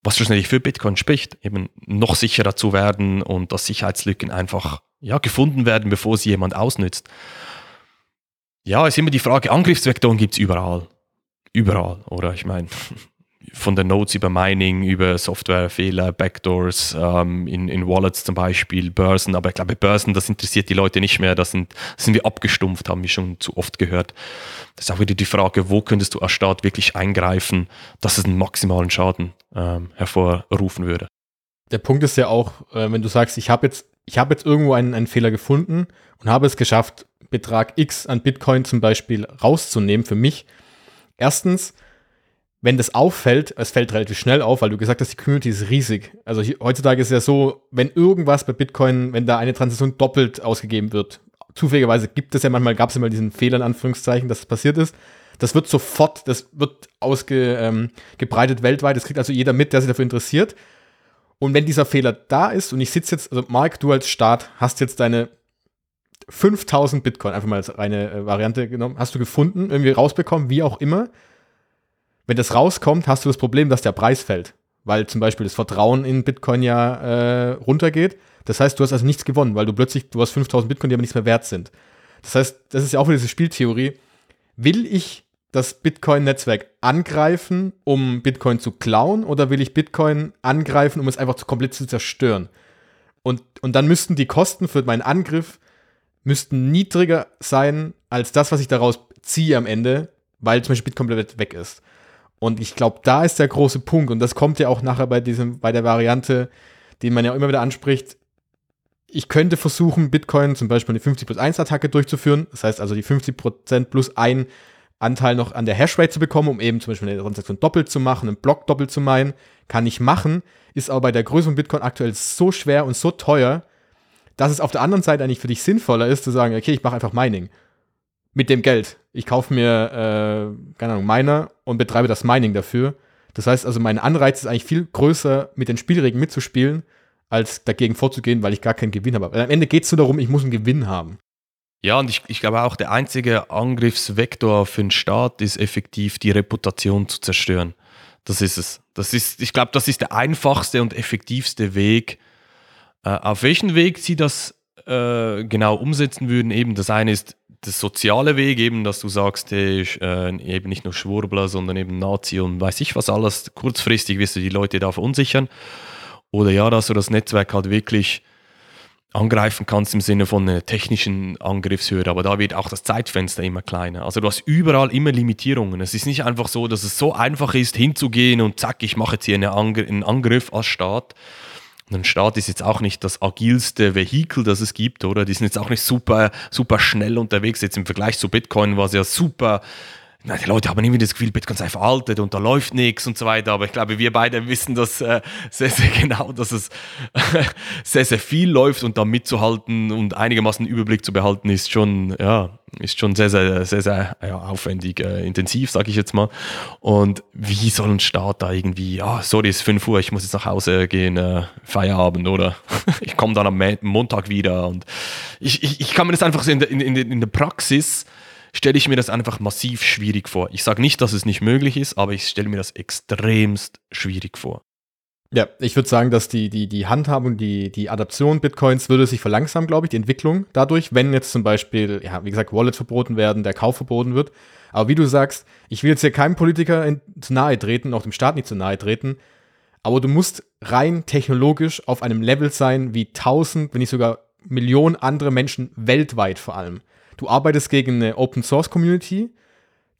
was schlussendlich für Bitcoin spricht, eben noch sicherer zu werden und dass Sicherheitslücken einfach ja, gefunden werden, bevor sie jemand ausnützt. Ja, ist immer die Frage, Angriffsvektoren gibt es überall. Überall, oder? Ich meine, von den Nodes über Mining, über Softwarefehler, Backdoors, ähm, in, in Wallets zum Beispiel, Börsen. Aber ich glaube, Börsen, das interessiert die Leute nicht mehr. Das sind, das sind wir abgestumpft, haben wir schon zu oft gehört. Das ist auch wieder die Frage, wo könntest du als Staat wirklich eingreifen, dass es einen maximalen Schaden ähm, hervorrufen würde. Der Punkt ist ja auch, äh, wenn du sagst, ich habe jetzt, habe jetzt irgendwo einen, einen Fehler gefunden und habe es geschafft, Betrag X an Bitcoin zum Beispiel rauszunehmen für mich. Erstens, wenn das auffällt, es fällt relativ schnell auf, weil du gesagt hast, die Community ist riesig. Also hier, heutzutage ist es ja so, wenn irgendwas bei Bitcoin, wenn da eine Transaktion doppelt ausgegeben wird, zufälligerweise gibt es ja manchmal, gab es mal diesen Fehler in Anführungszeichen, dass das passiert ist. Das wird sofort, das wird ausgebreitet ähm, weltweit. Das kriegt also jeder mit, der sich dafür interessiert. Und wenn dieser Fehler da ist und ich sitze jetzt, also Mark, du als Staat hast jetzt deine 5000 Bitcoin, einfach mal als reine äh, Variante genommen, hast du gefunden, irgendwie rausbekommen, wie auch immer. Wenn das rauskommt, hast du das Problem, dass der Preis fällt, weil zum Beispiel das Vertrauen in Bitcoin ja äh, runtergeht. Das heißt, du hast also nichts gewonnen, weil du plötzlich, du hast 5000 Bitcoin, die aber nichts mehr wert sind. Das heißt, das ist ja auch wieder diese Spieltheorie. Will ich das Bitcoin-Netzwerk angreifen, um Bitcoin zu klauen, oder will ich Bitcoin angreifen, um es einfach zu komplett zu zerstören? Und, und dann müssten die Kosten für meinen Angriff müssten niedriger sein als das, was ich daraus ziehe am Ende, weil zum Beispiel Bitcoin komplett weg ist. Und ich glaube, da ist der große Punkt. Und das kommt ja auch nachher bei diesem, bei der Variante, die man ja immer wieder anspricht. Ich könnte versuchen, Bitcoin zum Beispiel eine 50 plus 1 Attacke durchzuführen. Das heißt also die 50 Prozent plus ein Anteil noch an der Hashrate zu bekommen, um eben zum Beispiel eine Transaktion doppelt zu machen, einen Block doppelt zu meinen. Kann ich machen, ist aber bei der Größe von Bitcoin aktuell so schwer und so teuer, dass es auf der anderen Seite eigentlich für dich sinnvoller ist, zu sagen, okay, ich mache einfach Mining mit dem Geld. Ich kaufe mir, äh, keine Ahnung, Miner und betreibe das Mining dafür. Das heißt also, mein Anreiz ist eigentlich viel größer, mit den Spielregeln mitzuspielen, als dagegen vorzugehen, weil ich gar keinen Gewinn habe. Weil am Ende geht es nur darum, ich muss einen Gewinn haben. Ja, und ich, ich glaube auch, der einzige Angriffsvektor für einen Staat ist effektiv, die Reputation zu zerstören. Das ist es. Das ist, ich glaube, das ist der einfachste und effektivste Weg. Äh, auf welchen Weg sie das äh, genau umsetzen würden, eben das eine ist das soziale Weg, eben, dass du sagst, hey, äh, eben nicht nur Schwurbler, sondern eben Nazi und weiß ich was alles. Kurzfristig wirst du die Leute da verunsichern. Oder ja, dass du das Netzwerk halt wirklich angreifen kannst im Sinne von einer technischen Angriffshöhe, aber da wird auch das Zeitfenster immer kleiner. Also du hast überall immer Limitierungen. Es ist nicht einfach so, dass es so einfach ist, hinzugehen und zack, ich mache jetzt hier einen Angriff als Staat. Ein Staat ist jetzt auch nicht das agilste Vehikel, das es gibt, oder? Die sind jetzt auch nicht super, super schnell unterwegs. Jetzt im Vergleich zu Bitcoin war es ja super na, die Leute haben irgendwie das Gefühl, Bitcoin sei veraltet und da läuft nichts und so weiter. Aber ich glaube, wir beide wissen das äh, sehr, sehr genau, dass es sehr, sehr viel läuft und da mitzuhalten und einigermaßen Überblick zu behalten, ist schon, ja, ist schon sehr, sehr, sehr, sehr ja, aufwendig, äh, intensiv, sage ich jetzt mal. Und wie soll ein Staat da irgendwie, ja, sorry, es ist 5 Uhr, ich muss jetzt nach Hause gehen, äh, Feierabend oder ich komme dann am Montag wieder. Und ich, ich, ich kann mir das einfach so in in, in, in der Praxis stelle ich mir das einfach massiv schwierig vor. Ich sage nicht, dass es nicht möglich ist, aber ich stelle mir das extremst schwierig vor. Ja, ich würde sagen, dass die, die, die Handhabung, die, die Adaption Bitcoins würde sich verlangsamen, glaube ich, die Entwicklung dadurch, wenn jetzt zum Beispiel, ja, wie gesagt, Wallets verboten werden, der Kauf verboten wird. Aber wie du sagst, ich will jetzt hier keinem Politiker in, zu nahe treten, auch dem Staat nicht zu nahe treten, aber du musst rein technologisch auf einem Level sein wie tausend, wenn nicht sogar Millionen andere Menschen weltweit vor allem. Du arbeitest gegen eine Open Source Community,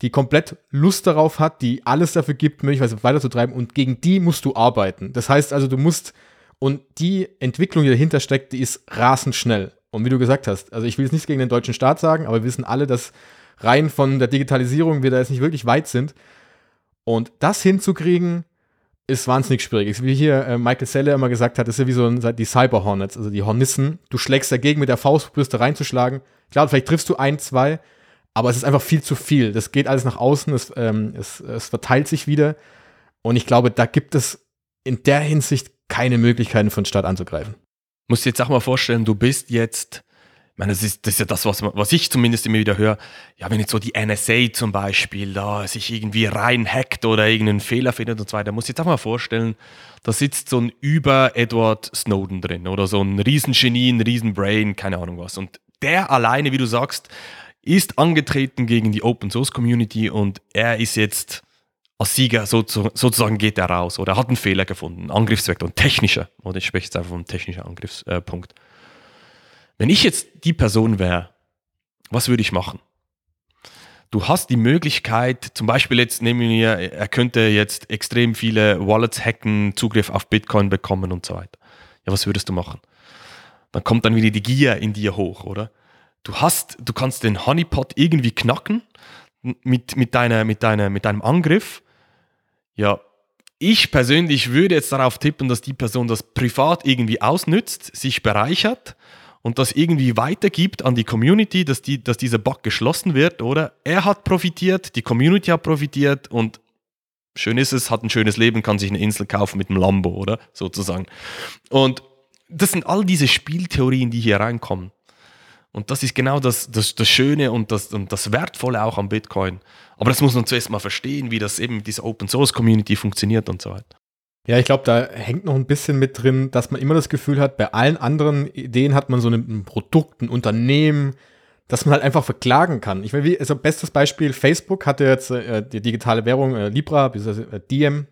die komplett Lust darauf hat, die alles dafür gibt, möglicherweise weiterzutreiben und gegen die musst du arbeiten. Das heißt also, du musst und die Entwicklung, die dahinter steckt, die ist rasend schnell. Und wie du gesagt hast, also ich will jetzt nichts gegen den deutschen Staat sagen, aber wir wissen alle, dass rein von der Digitalisierung wir da jetzt nicht wirklich weit sind. Und das hinzukriegen, ist wahnsinnig schwierig. Wie hier äh, Michael Selle immer gesagt hat, ist ja wie so ein, die Cyber Hornets, also die Hornissen. Du schlägst dagegen mit der Faust, probierst da reinzuschlagen. Klar, vielleicht triffst du ein, zwei, aber es ist einfach viel zu viel. Das geht alles nach außen, es, ähm, es, es verteilt sich wieder. Und ich glaube, da gibt es in der Hinsicht keine Möglichkeiten von Staat anzugreifen. Musst dir jetzt auch mal vorstellen, du bist jetzt ich meine, das ist, das ist ja das, was, was ich zumindest immer wieder höre. Ja, wenn jetzt so die NSA zum Beispiel da sich irgendwie reinhackt oder irgendeinen Fehler findet und so weiter, muss ich jetzt auch mal vorstellen, da sitzt so ein über Edward Snowden drin oder so ein Riesengenie, ein Riesenbrain, keine Ahnung was. Und der alleine, wie du sagst, ist angetreten gegen die Open Source Community und er ist jetzt als Sieger sozusagen geht er raus oder hat einen Fehler gefunden, einen Angriffsvektor, ein technischer, oder ich spreche jetzt einfach vom technischen Angriffspunkt. Äh, wenn ich jetzt die Person wäre, was würde ich machen? Du hast die Möglichkeit, zum Beispiel jetzt nehmen wir, er könnte jetzt extrem viele Wallets hacken, Zugriff auf Bitcoin bekommen und so weiter. Ja, was würdest du machen? Dann kommt dann wieder die Gier in dir hoch, oder? Du hast, du kannst den Honeypot irgendwie knacken mit, mit, deiner, mit, deiner, mit deinem Angriff. Ja, ich persönlich würde jetzt darauf tippen, dass die Person das privat irgendwie ausnützt, sich bereichert und das irgendwie weitergibt an die Community, dass, die, dass dieser Bug geschlossen wird, oder? Er hat profitiert, die Community hat profitiert und schön ist es, hat ein schönes Leben, kann sich eine Insel kaufen mit einem Lambo, oder? Sozusagen. Und das sind all diese Spieltheorien, die hier reinkommen. Und das ist genau das, das, das Schöne und das, und das Wertvolle auch am Bitcoin. Aber das muss man zuerst mal verstehen, wie das eben mit dieser Open Source Community funktioniert und so weiter. Ja, ich glaube, da hängt noch ein bisschen mit drin, dass man immer das Gefühl hat, bei allen anderen Ideen hat man so ein Produkt, ein Unternehmen, das man halt einfach verklagen kann. Ich meine, also bestes Beispiel, Facebook hatte jetzt äh, die digitale Währung äh, Libra, äh, Diem,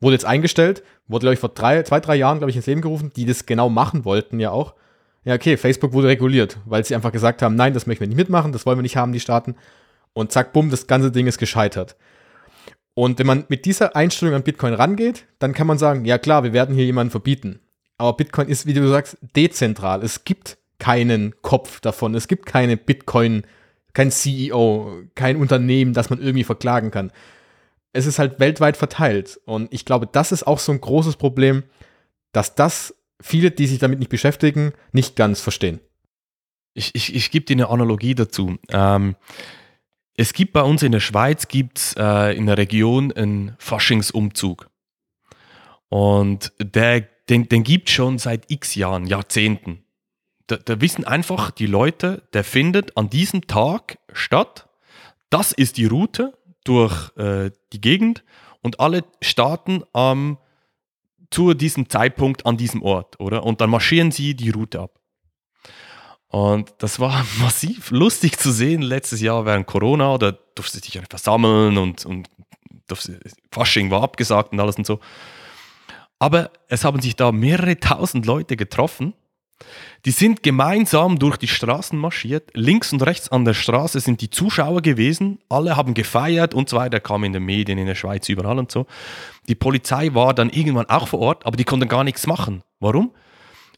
wurde jetzt eingestellt, wurde, glaube ich, vor drei, zwei, drei Jahren, glaube ich, ins Leben gerufen, die das genau machen wollten ja auch. Ja, okay, Facebook wurde reguliert, weil sie einfach gesagt haben, nein, das möchten wir nicht mitmachen, das wollen wir nicht haben, die Staaten. Und zack, bumm, das ganze Ding ist gescheitert. Und wenn man mit dieser Einstellung an Bitcoin rangeht, dann kann man sagen, ja klar, wir werden hier jemanden verbieten. Aber Bitcoin ist, wie du sagst, dezentral. Es gibt keinen Kopf davon. Es gibt keine Bitcoin, kein CEO, kein Unternehmen, das man irgendwie verklagen kann. Es ist halt weltweit verteilt. Und ich glaube, das ist auch so ein großes Problem, dass das viele, die sich damit nicht beschäftigen, nicht ganz verstehen. Ich, ich, ich gebe dir eine Analogie dazu. Ähm, es gibt bei uns in der Schweiz gibt's, äh, in der Region einen Faschingsumzug. Und der, den, den gibt es schon seit x Jahren, Jahrzehnten. Da, da wissen einfach die Leute, der findet an diesem Tag statt. Das ist die Route durch äh, die Gegend und alle starten ähm, zu diesem Zeitpunkt an diesem Ort, oder? Und dann marschieren sie die Route ab. Und das war massiv lustig zu sehen letztes Jahr während Corona. Da durfte sich einfach versammeln und, und Fasching war abgesagt und alles und so. Aber es haben sich da mehrere tausend Leute getroffen. Die sind gemeinsam durch die Straßen marschiert. Links und rechts an der Straße sind die Zuschauer gewesen. Alle haben gefeiert und so weiter. Kam in den Medien, in der Schweiz, überall und so. Die Polizei war dann irgendwann auch vor Ort, aber die konnten gar nichts machen. Warum?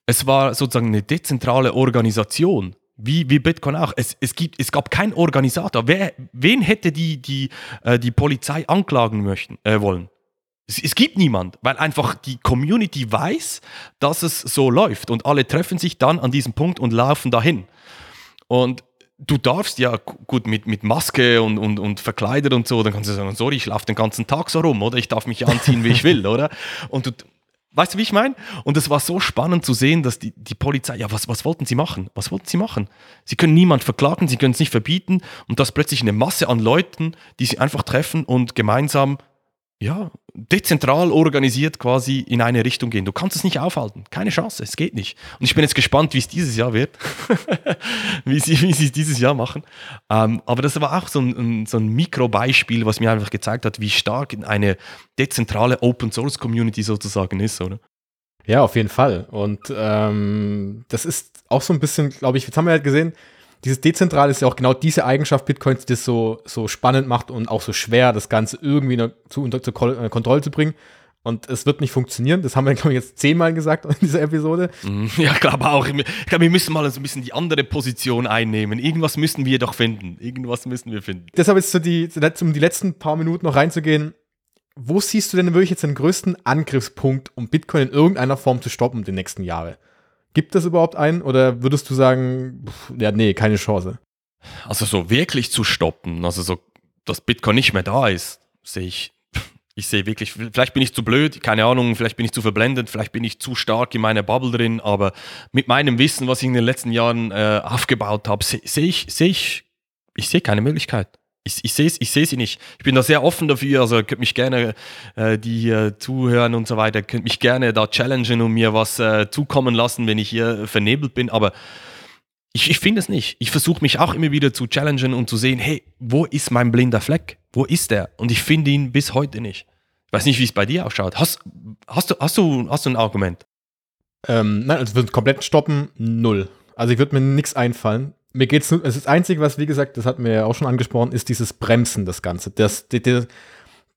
Es war sozusagen eine dezentrale Organisation. Wie, wie Bitcoin auch. Es, es, gibt, es gab keinen Organisator. Wer, wen hätte die, die, äh, die Polizei anklagen möchten, äh, wollen? Es, es, gibt niemand, weil einfach die Community weiß, dass es so läuft und alle treffen sich dann an diesem Punkt und laufen dahin. Und du darfst ja gut mit, mit Maske und, und, und verkleidet und so, dann kannst du sagen, sorry, ich laufe den ganzen Tag so rum, oder? Ich darf mich anziehen, wie ich will, oder? Und du, Weißt du, wie ich meine? Und es war so spannend zu sehen, dass die, die Polizei, ja, was, was wollten sie machen? Was wollten sie machen? Sie können niemand verklagen, sie können es nicht verbieten und dass plötzlich eine Masse an Leuten, die sie einfach treffen und gemeinsam ja, dezentral organisiert quasi in eine Richtung gehen. Du kannst es nicht aufhalten. Keine Chance. Es geht nicht. Und ich bin jetzt gespannt, wie es dieses Jahr wird. wie, sie, wie sie es dieses Jahr machen. Ähm, aber das war auch so ein, so ein Mikrobeispiel, was mir einfach gezeigt hat, wie stark eine dezentrale Open Source Community sozusagen ist, oder? Ja, auf jeden Fall. Und ähm, das ist auch so ein bisschen, glaube ich, jetzt haben wir halt gesehen, dieses Dezentrale ist ja auch genau diese Eigenschaft Bitcoins, die das so, so spannend macht und auch so schwer, das Ganze irgendwie zu, unter zur äh, Kontrolle zu bringen. Und es wird nicht funktionieren. Das haben wir, glaube ich, jetzt zehnmal gesagt in dieser Episode. Mhm. Ja, klar, aber auch, ich glaube, wir müssen mal so ein bisschen die andere Position einnehmen. Irgendwas müssen wir doch finden. Irgendwas müssen wir finden. Deshalb ist so die, um die letzten paar Minuten noch reinzugehen, wo siehst du denn wirklich jetzt den größten Angriffspunkt, um Bitcoin in irgendeiner Form zu stoppen die nächsten Jahre? Gibt es überhaupt einen oder würdest du sagen, pff, ja, nee, keine Chance? Also so wirklich zu stoppen, also so, dass Bitcoin nicht mehr da ist, sehe ich, ich sehe wirklich, vielleicht bin ich zu blöd, keine Ahnung, vielleicht bin ich zu verblendet, vielleicht bin ich zu stark in meiner Bubble drin, aber mit meinem Wissen, was ich in den letzten Jahren äh, aufgebaut habe, sehe seh ich, sehe ich, ich sehe keine Möglichkeit ich, ich sehe ich seh sie nicht. Ich bin da sehr offen dafür, also könnt mich gerne, äh, die hier zuhören und so weiter, könnt mich gerne da challengen und mir was äh, zukommen lassen, wenn ich hier vernebelt bin, aber ich, ich finde es nicht. Ich versuche mich auch immer wieder zu challengen und zu sehen, hey, wo ist mein blinder Fleck? Wo ist der? Und ich finde ihn bis heute nicht. Ich weiß nicht, wie es bei dir ausschaut. Hast, hast, du, hast, du, hast du ein Argument? Ähm, nein, also wird komplett stoppen, null. Also ich würde mir nichts einfallen mir geht's nur, das Einzige, was, wie gesagt, das hatten wir ja auch schon angesprochen, ist dieses Bremsen, das Ganze. Das, die, die,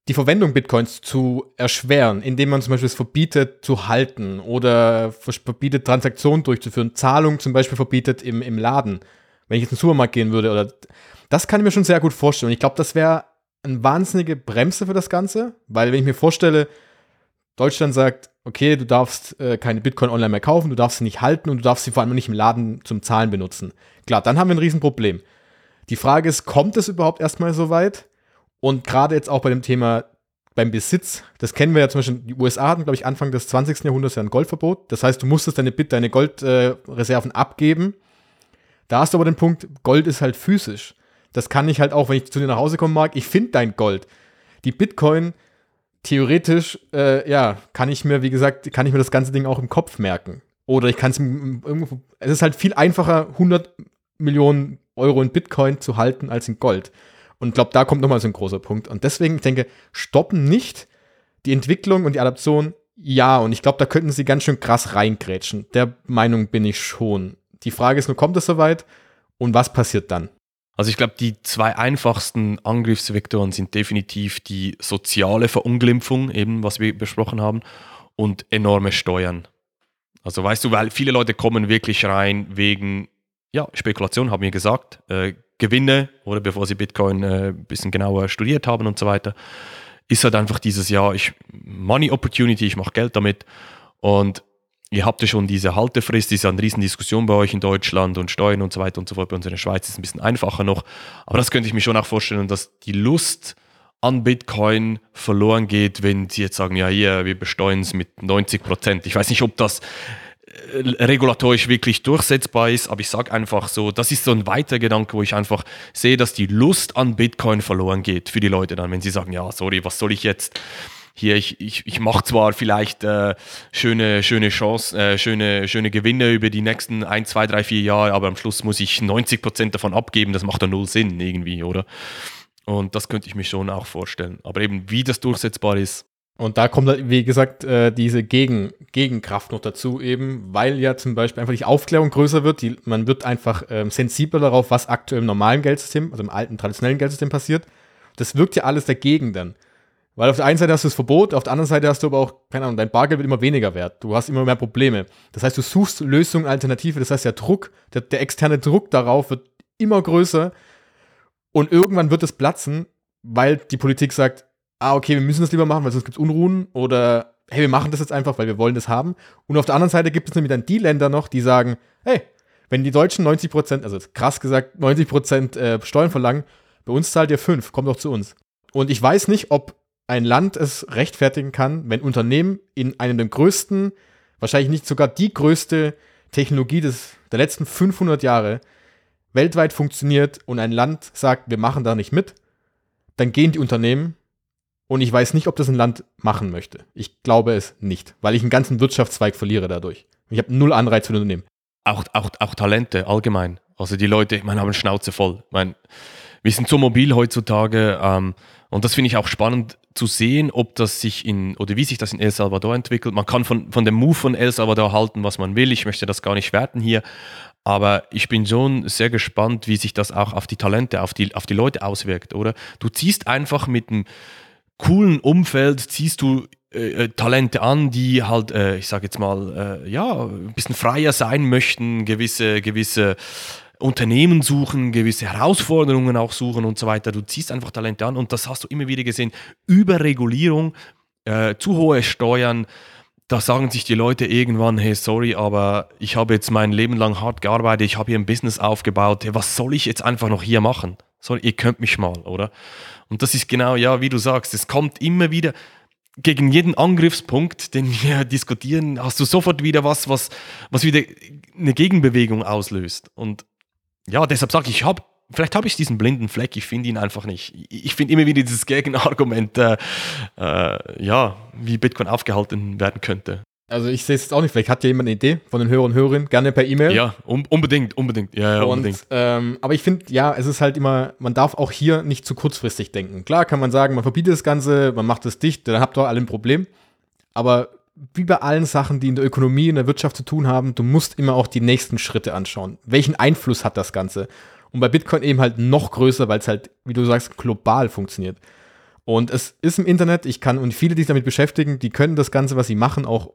die Verwendung Bitcoins zu erschweren, indem man zum Beispiel es verbietet zu halten oder verbietet Transaktionen durchzuführen, Zahlungen zum Beispiel verbietet im, im Laden. Wenn ich jetzt in den Supermarkt gehen würde oder, das kann ich mir schon sehr gut vorstellen. Ich glaube, das wäre eine wahnsinnige Bremse für das Ganze, weil wenn ich mir vorstelle, Deutschland sagt, okay, du darfst äh, keine Bitcoin online mehr kaufen, du darfst sie nicht halten und du darfst sie vor allem nicht im Laden zum Zahlen benutzen. Klar, dann haben wir ein Riesenproblem. Die Frage ist, kommt es überhaupt erstmal so weit? Und gerade jetzt auch bei dem Thema beim Besitz, das kennen wir ja zum Beispiel, die USA hatten, glaube ich, Anfang des 20. Jahrhunderts ja ein Goldverbot. Das heißt, du musstest deine Bit, deine Goldreserven äh, abgeben. Da hast du aber den Punkt, Gold ist halt physisch. Das kann ich halt auch, wenn ich zu dir nach Hause kommen mag, ich finde dein Gold. Die Bitcoin, theoretisch, äh, ja, kann ich mir, wie gesagt, kann ich mir das ganze Ding auch im Kopf merken. Oder ich kann es irgendwo, es ist halt viel einfacher, 100 Millionen Euro in Bitcoin zu halten als in Gold. Und ich glaube, da kommt nochmal so ein großer Punkt. Und deswegen, ich denke, stoppen nicht die Entwicklung und die Adaption, ja. Und ich glaube, da könnten sie ganz schön krass reingrätschen. Der Meinung bin ich schon. Die Frage ist nur, kommt es soweit und was passiert dann? Also ich glaube, die zwei einfachsten Angriffsvektoren sind definitiv die soziale Verunglimpfung, eben was wir besprochen haben, und enorme Steuern. Also weißt du, weil viele Leute kommen wirklich rein wegen ja, Spekulation, haben wir gesagt, äh, Gewinne oder bevor sie Bitcoin äh, ein bisschen genauer studiert haben und so weiter, ist halt einfach dieses Jahr, ich, Money Opportunity, ich mache Geld damit und ihr habt ja schon diese Haltefrist, ist ja eine Riesendiskussion bei euch in Deutschland und Steuern und so weiter und so fort. Bei uns in der Schweiz ist es ein bisschen einfacher noch. Aber das könnte ich mir schon auch vorstellen, dass die Lust an Bitcoin verloren geht, wenn sie jetzt sagen, ja hier, wir besteuern es mit 90 Prozent. Ich weiß nicht, ob das regulatorisch wirklich durchsetzbar ist, aber ich sage einfach so, das ist so ein weiter Gedanke, wo ich einfach sehe, dass die Lust an Bitcoin verloren geht für die Leute dann, wenn sie sagen, ja, sorry, was soll ich jetzt hier, ich, ich, ich mache zwar vielleicht äh, schöne, schöne Chance, äh, schöne, schöne Gewinne über die nächsten 1, 2, 3, 4 Jahre, aber am Schluss muss ich 90 Prozent davon abgeben, das macht doch null Sinn irgendwie, oder? Und das könnte ich mir schon auch vorstellen. Aber eben, wie das durchsetzbar ist, und da kommt, halt, wie gesagt, äh, diese Gegen Gegenkraft noch dazu, eben, weil ja zum Beispiel einfach die Aufklärung größer wird. Die, man wird einfach ähm, sensibler darauf, was aktuell im normalen Geldsystem, also im alten traditionellen Geldsystem passiert. Das wirkt ja alles dagegen dann. Weil auf der einen Seite hast du das Verbot, auf der anderen Seite hast du aber auch, keine Ahnung, dein Bargeld wird immer weniger wert. Du hast immer mehr Probleme. Das heißt, du suchst Lösungen, Alternative. Das heißt, der Druck, der, der externe Druck darauf wird immer größer. Und irgendwann wird es platzen, weil die Politik sagt, ah, okay, wir müssen das lieber machen, weil sonst gibt es Unruhen oder hey, wir machen das jetzt einfach, weil wir wollen das haben. Und auf der anderen Seite gibt es nämlich dann die Länder noch, die sagen, hey, wenn die Deutschen 90 Prozent, also krass gesagt 90 Prozent äh, Steuern verlangen, bei uns zahlt ihr 5, kommt doch zu uns. Und ich weiß nicht, ob ein Land es rechtfertigen kann, wenn Unternehmen in einem der größten, wahrscheinlich nicht sogar die größte Technologie des, der letzten 500 Jahre weltweit funktioniert und ein Land sagt, wir machen da nicht mit, dann gehen die Unternehmen und ich weiß nicht, ob das ein Land machen möchte. Ich glaube es nicht, weil ich einen ganzen Wirtschaftszweig verliere dadurch. Ich habe null Anreiz für ein Unternehmen. Auch, auch, auch Talente allgemein. Also die Leute, ich meine, haben Schnauze voll. Ich meine, wir sind so mobil heutzutage ähm, und das finde ich auch spannend zu sehen, ob das sich in oder wie sich das in El Salvador entwickelt. Man kann von, von dem Move von El Salvador halten, was man will. Ich möchte das gar nicht werten hier. Aber ich bin schon sehr gespannt, wie sich das auch auf die Talente, auf die, auf die Leute auswirkt, oder? Du ziehst einfach mit einem coolen Umfeld ziehst du äh, äh, Talente an, die halt, äh, ich sage jetzt mal, äh, ja, ein bisschen freier sein möchten, gewisse, gewisse Unternehmen suchen, gewisse Herausforderungen auch suchen und so weiter. Du ziehst einfach Talente an und das hast du immer wieder gesehen. Überregulierung, äh, zu hohe Steuern, da sagen sich die Leute irgendwann, hey, sorry, aber ich habe jetzt mein Leben lang hart gearbeitet, ich habe hier ein Business aufgebaut, hey, was soll ich jetzt einfach noch hier machen? Sorry, ihr könnt mich mal, oder? Und das ist genau, ja, wie du sagst, es kommt immer wieder, gegen jeden Angriffspunkt, den wir diskutieren, hast du sofort wieder was, was, was wieder eine Gegenbewegung auslöst. Und ja, deshalb sage ich, ich habe vielleicht habe ich diesen blinden Fleck, ich finde ihn einfach nicht. Ich finde immer wieder dieses Gegenargument, äh, äh, ja, wie Bitcoin aufgehalten werden könnte. Also ich sehe es jetzt auch nicht, vielleicht hat ja jemand eine Idee von den Hörern und Hörerinnen, gerne per E-Mail. Ja, um, unbedingt, unbedingt. Ja, ja und, unbedingt. Ähm, aber ich finde, ja, es ist halt immer, man darf auch hier nicht zu kurzfristig denken. Klar kann man sagen, man verbietet das Ganze, man macht es dicht, dann habt ihr alle ein Problem. Aber wie bei allen Sachen, die in der Ökonomie, in der Wirtschaft zu tun haben, du musst immer auch die nächsten Schritte anschauen. Welchen Einfluss hat das Ganze? Und bei Bitcoin eben halt noch größer, weil es halt, wie du sagst, global funktioniert. Und es ist im Internet, ich kann, und viele, die sich damit beschäftigen, die können das Ganze, was sie machen, auch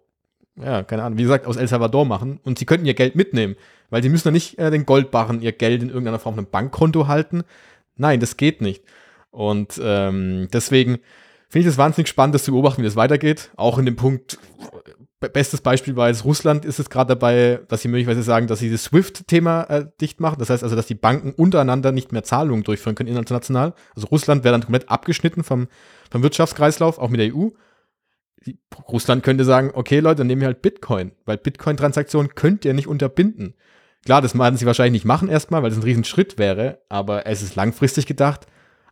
ja, keine Ahnung, wie gesagt, aus El Salvador machen und sie könnten ihr Geld mitnehmen, weil sie müssen ja nicht äh, den Goldbarren ihr Geld in irgendeiner Form auf einem Bankkonto halten. Nein, das geht nicht. Und ähm, deswegen finde ich es wahnsinnig spannend, das zu beobachten, wie das weitergeht. Auch in dem Punkt, bestes Beispiel war jetzt Russland ist es gerade dabei, dass sie möglicherweise sagen, dass sie das SWIFT-Thema äh, dicht machen. Das heißt also, dass die Banken untereinander nicht mehr Zahlungen durchführen können international. Also Russland wäre dann komplett abgeschnitten vom, vom Wirtschaftskreislauf, auch mit der EU. Russland könnte sagen, okay Leute, dann nehmen wir halt Bitcoin, weil Bitcoin-Transaktionen könnt ihr nicht unterbinden. Klar, das werden sie wahrscheinlich nicht machen erstmal, weil es ein Riesenschritt wäre, aber es ist langfristig gedacht.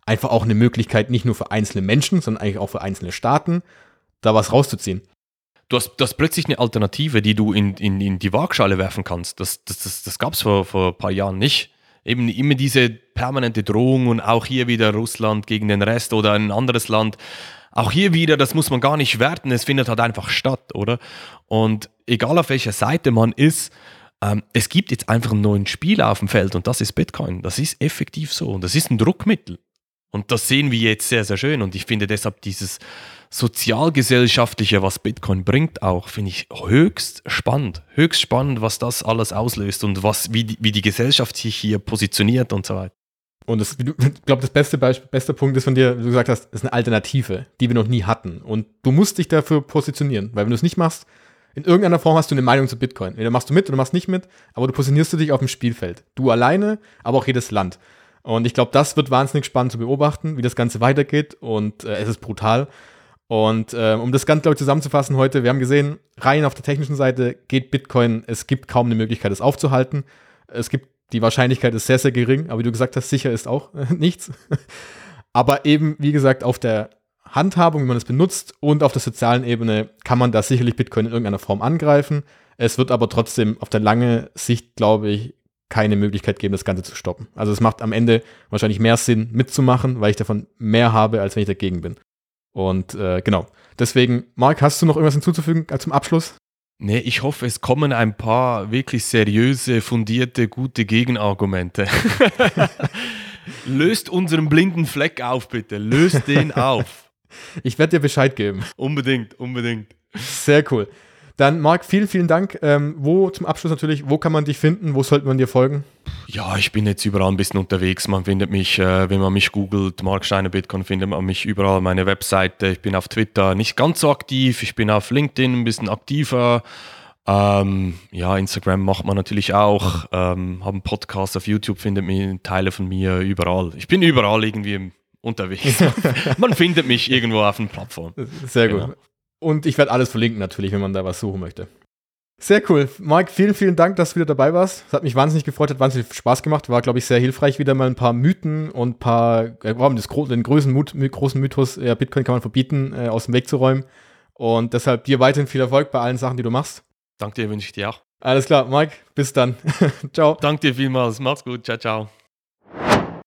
Einfach auch eine Möglichkeit, nicht nur für einzelne Menschen, sondern eigentlich auch für einzelne Staaten, da was rauszuziehen. Du hast, du hast plötzlich eine Alternative, die du in, in, in die Waagschale werfen kannst. Das, das, das, das gab es vor, vor ein paar Jahren nicht. Eben immer diese permanente Drohung und auch hier wieder Russland gegen den Rest oder ein anderes Land. Auch hier wieder, das muss man gar nicht werten, es findet halt einfach statt, oder? Und egal auf welcher Seite man ist, ähm, es gibt jetzt einfach einen neuen Spieler auf dem Feld und das ist Bitcoin. Das ist effektiv so und das ist ein Druckmittel. Und das sehen wir jetzt sehr, sehr schön. Und ich finde deshalb dieses sozialgesellschaftliche, was Bitcoin bringt, auch, finde ich höchst spannend. Höchst spannend, was das alles auslöst und was, wie, die, wie die Gesellschaft sich hier positioniert und so weiter. Und das, ich glaube, das beste Beispiel, beste Punkt ist von dir, wie du gesagt hast, ist eine Alternative, die wir noch nie hatten. Und du musst dich dafür positionieren, weil wenn du es nicht machst, in irgendeiner Form hast du eine Meinung zu Bitcoin. Entweder machst du mit oder machst nicht mit, aber du positionierst du dich auf dem Spielfeld. Du alleine, aber auch jedes Land. Und ich glaube, das wird wahnsinnig spannend zu beobachten, wie das Ganze weitergeht. Und äh, es ist brutal. Und äh, um das Ganze, glaube ich, zusammenzufassen heute, wir haben gesehen, rein auf der technischen Seite geht Bitcoin, es gibt kaum eine Möglichkeit, es aufzuhalten. Es gibt, die Wahrscheinlichkeit ist sehr, sehr gering, aber wie du gesagt hast, sicher ist auch äh, nichts. aber eben, wie gesagt, auf der Handhabung, wie man es benutzt und auf der sozialen Ebene kann man da sicherlich Bitcoin in irgendeiner Form angreifen. Es wird aber trotzdem auf der lange Sicht, glaube ich, keine Möglichkeit geben, das Ganze zu stoppen. Also es macht am Ende wahrscheinlich mehr Sinn, mitzumachen, weil ich davon mehr habe, als wenn ich dagegen bin. Und äh, genau. Deswegen, Marc, hast du noch irgendwas hinzuzufügen zum Abschluss? Nee, ich hoffe, es kommen ein paar wirklich seriöse, fundierte, gute Gegenargumente. Löst unseren blinden Fleck auf, bitte. Löst den auf. Ich werde dir Bescheid geben. Unbedingt, unbedingt. Sehr cool. Dann, Marc, vielen, vielen Dank. Ähm, wo zum Abschluss natürlich, wo kann man dich finden? Wo sollte man dir folgen? Ja, ich bin jetzt überall ein bisschen unterwegs. Man findet mich, äh, wenn man mich googelt, Mark Steiner Bitcoin, findet man mich überall. Meine Webseite, ich bin auf Twitter nicht ganz so aktiv. Ich bin auf LinkedIn ein bisschen aktiver. Ähm, ja, Instagram macht man natürlich auch. Ähm, haben Podcast auf YouTube, findet man Teile von mir überall. Ich bin überall irgendwie unterwegs. man findet mich irgendwo auf einer Plattform. Sehr gut. Genau. Und ich werde alles verlinken natürlich, wenn man da was suchen möchte. Sehr cool. Mike, vielen, vielen Dank, dass du wieder dabei warst. Es hat mich wahnsinnig gefreut, hat wahnsinnig Spaß gemacht. War, glaube ich, sehr hilfreich, wieder mal ein paar Mythen und ein paar, äh, das, den größten Mut, großen Mythos, ja, Bitcoin kann man verbieten, äh, aus dem Weg zu räumen. Und deshalb dir weiterhin viel Erfolg bei allen Sachen, die du machst. Danke dir, wünsche ich dir auch. Alles klar, Mike, bis dann. ciao. Danke dir vielmals. Mach's gut. Ciao, ciao.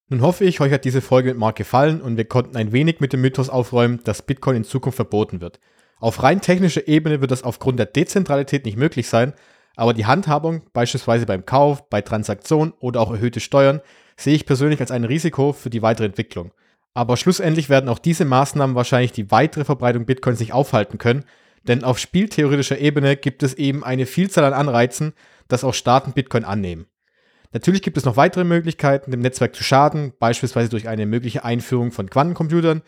Nun hoffe ich, euch hat diese Folge mit Mark gefallen und wir konnten ein wenig mit dem Mythos aufräumen, dass Bitcoin in Zukunft verboten wird. Auf rein technischer Ebene wird das aufgrund der Dezentralität nicht möglich sein, aber die Handhabung, beispielsweise beim Kauf, bei Transaktionen oder auch erhöhte Steuern, sehe ich persönlich als ein Risiko für die weitere Entwicklung. Aber schlussendlich werden auch diese Maßnahmen wahrscheinlich die weitere Verbreitung Bitcoins nicht aufhalten können, denn auf spieltheoretischer Ebene gibt es eben eine Vielzahl an Anreizen, dass auch Staaten Bitcoin annehmen. Natürlich gibt es noch weitere Möglichkeiten, dem Netzwerk zu schaden, beispielsweise durch eine mögliche Einführung von Quantencomputern,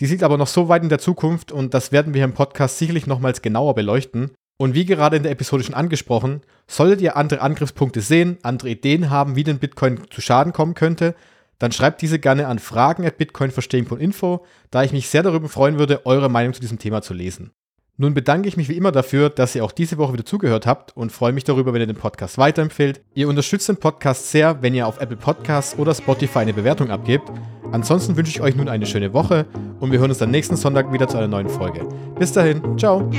die sieht aber noch so weit in der Zukunft und das werden wir im Podcast sicherlich nochmals genauer beleuchten. Und wie gerade in der Episode schon angesprochen, solltet ihr andere Angriffspunkte sehen, andere Ideen haben, wie den Bitcoin zu Schaden kommen könnte, dann schreibt diese gerne an fragen.bitcoinverstehen.info, da ich mich sehr darüber freuen würde, eure Meinung zu diesem Thema zu lesen. Nun bedanke ich mich wie immer dafür, dass ihr auch diese Woche wieder zugehört habt und freue mich darüber, wenn ihr den Podcast weiterempfehlt. Ihr unterstützt den Podcast sehr, wenn ihr auf Apple Podcasts oder Spotify eine Bewertung abgebt. Ansonsten wünsche ich euch nun eine schöne Woche und wir hören uns dann nächsten Sonntag wieder zu einer neuen Folge. Bis dahin, ciao!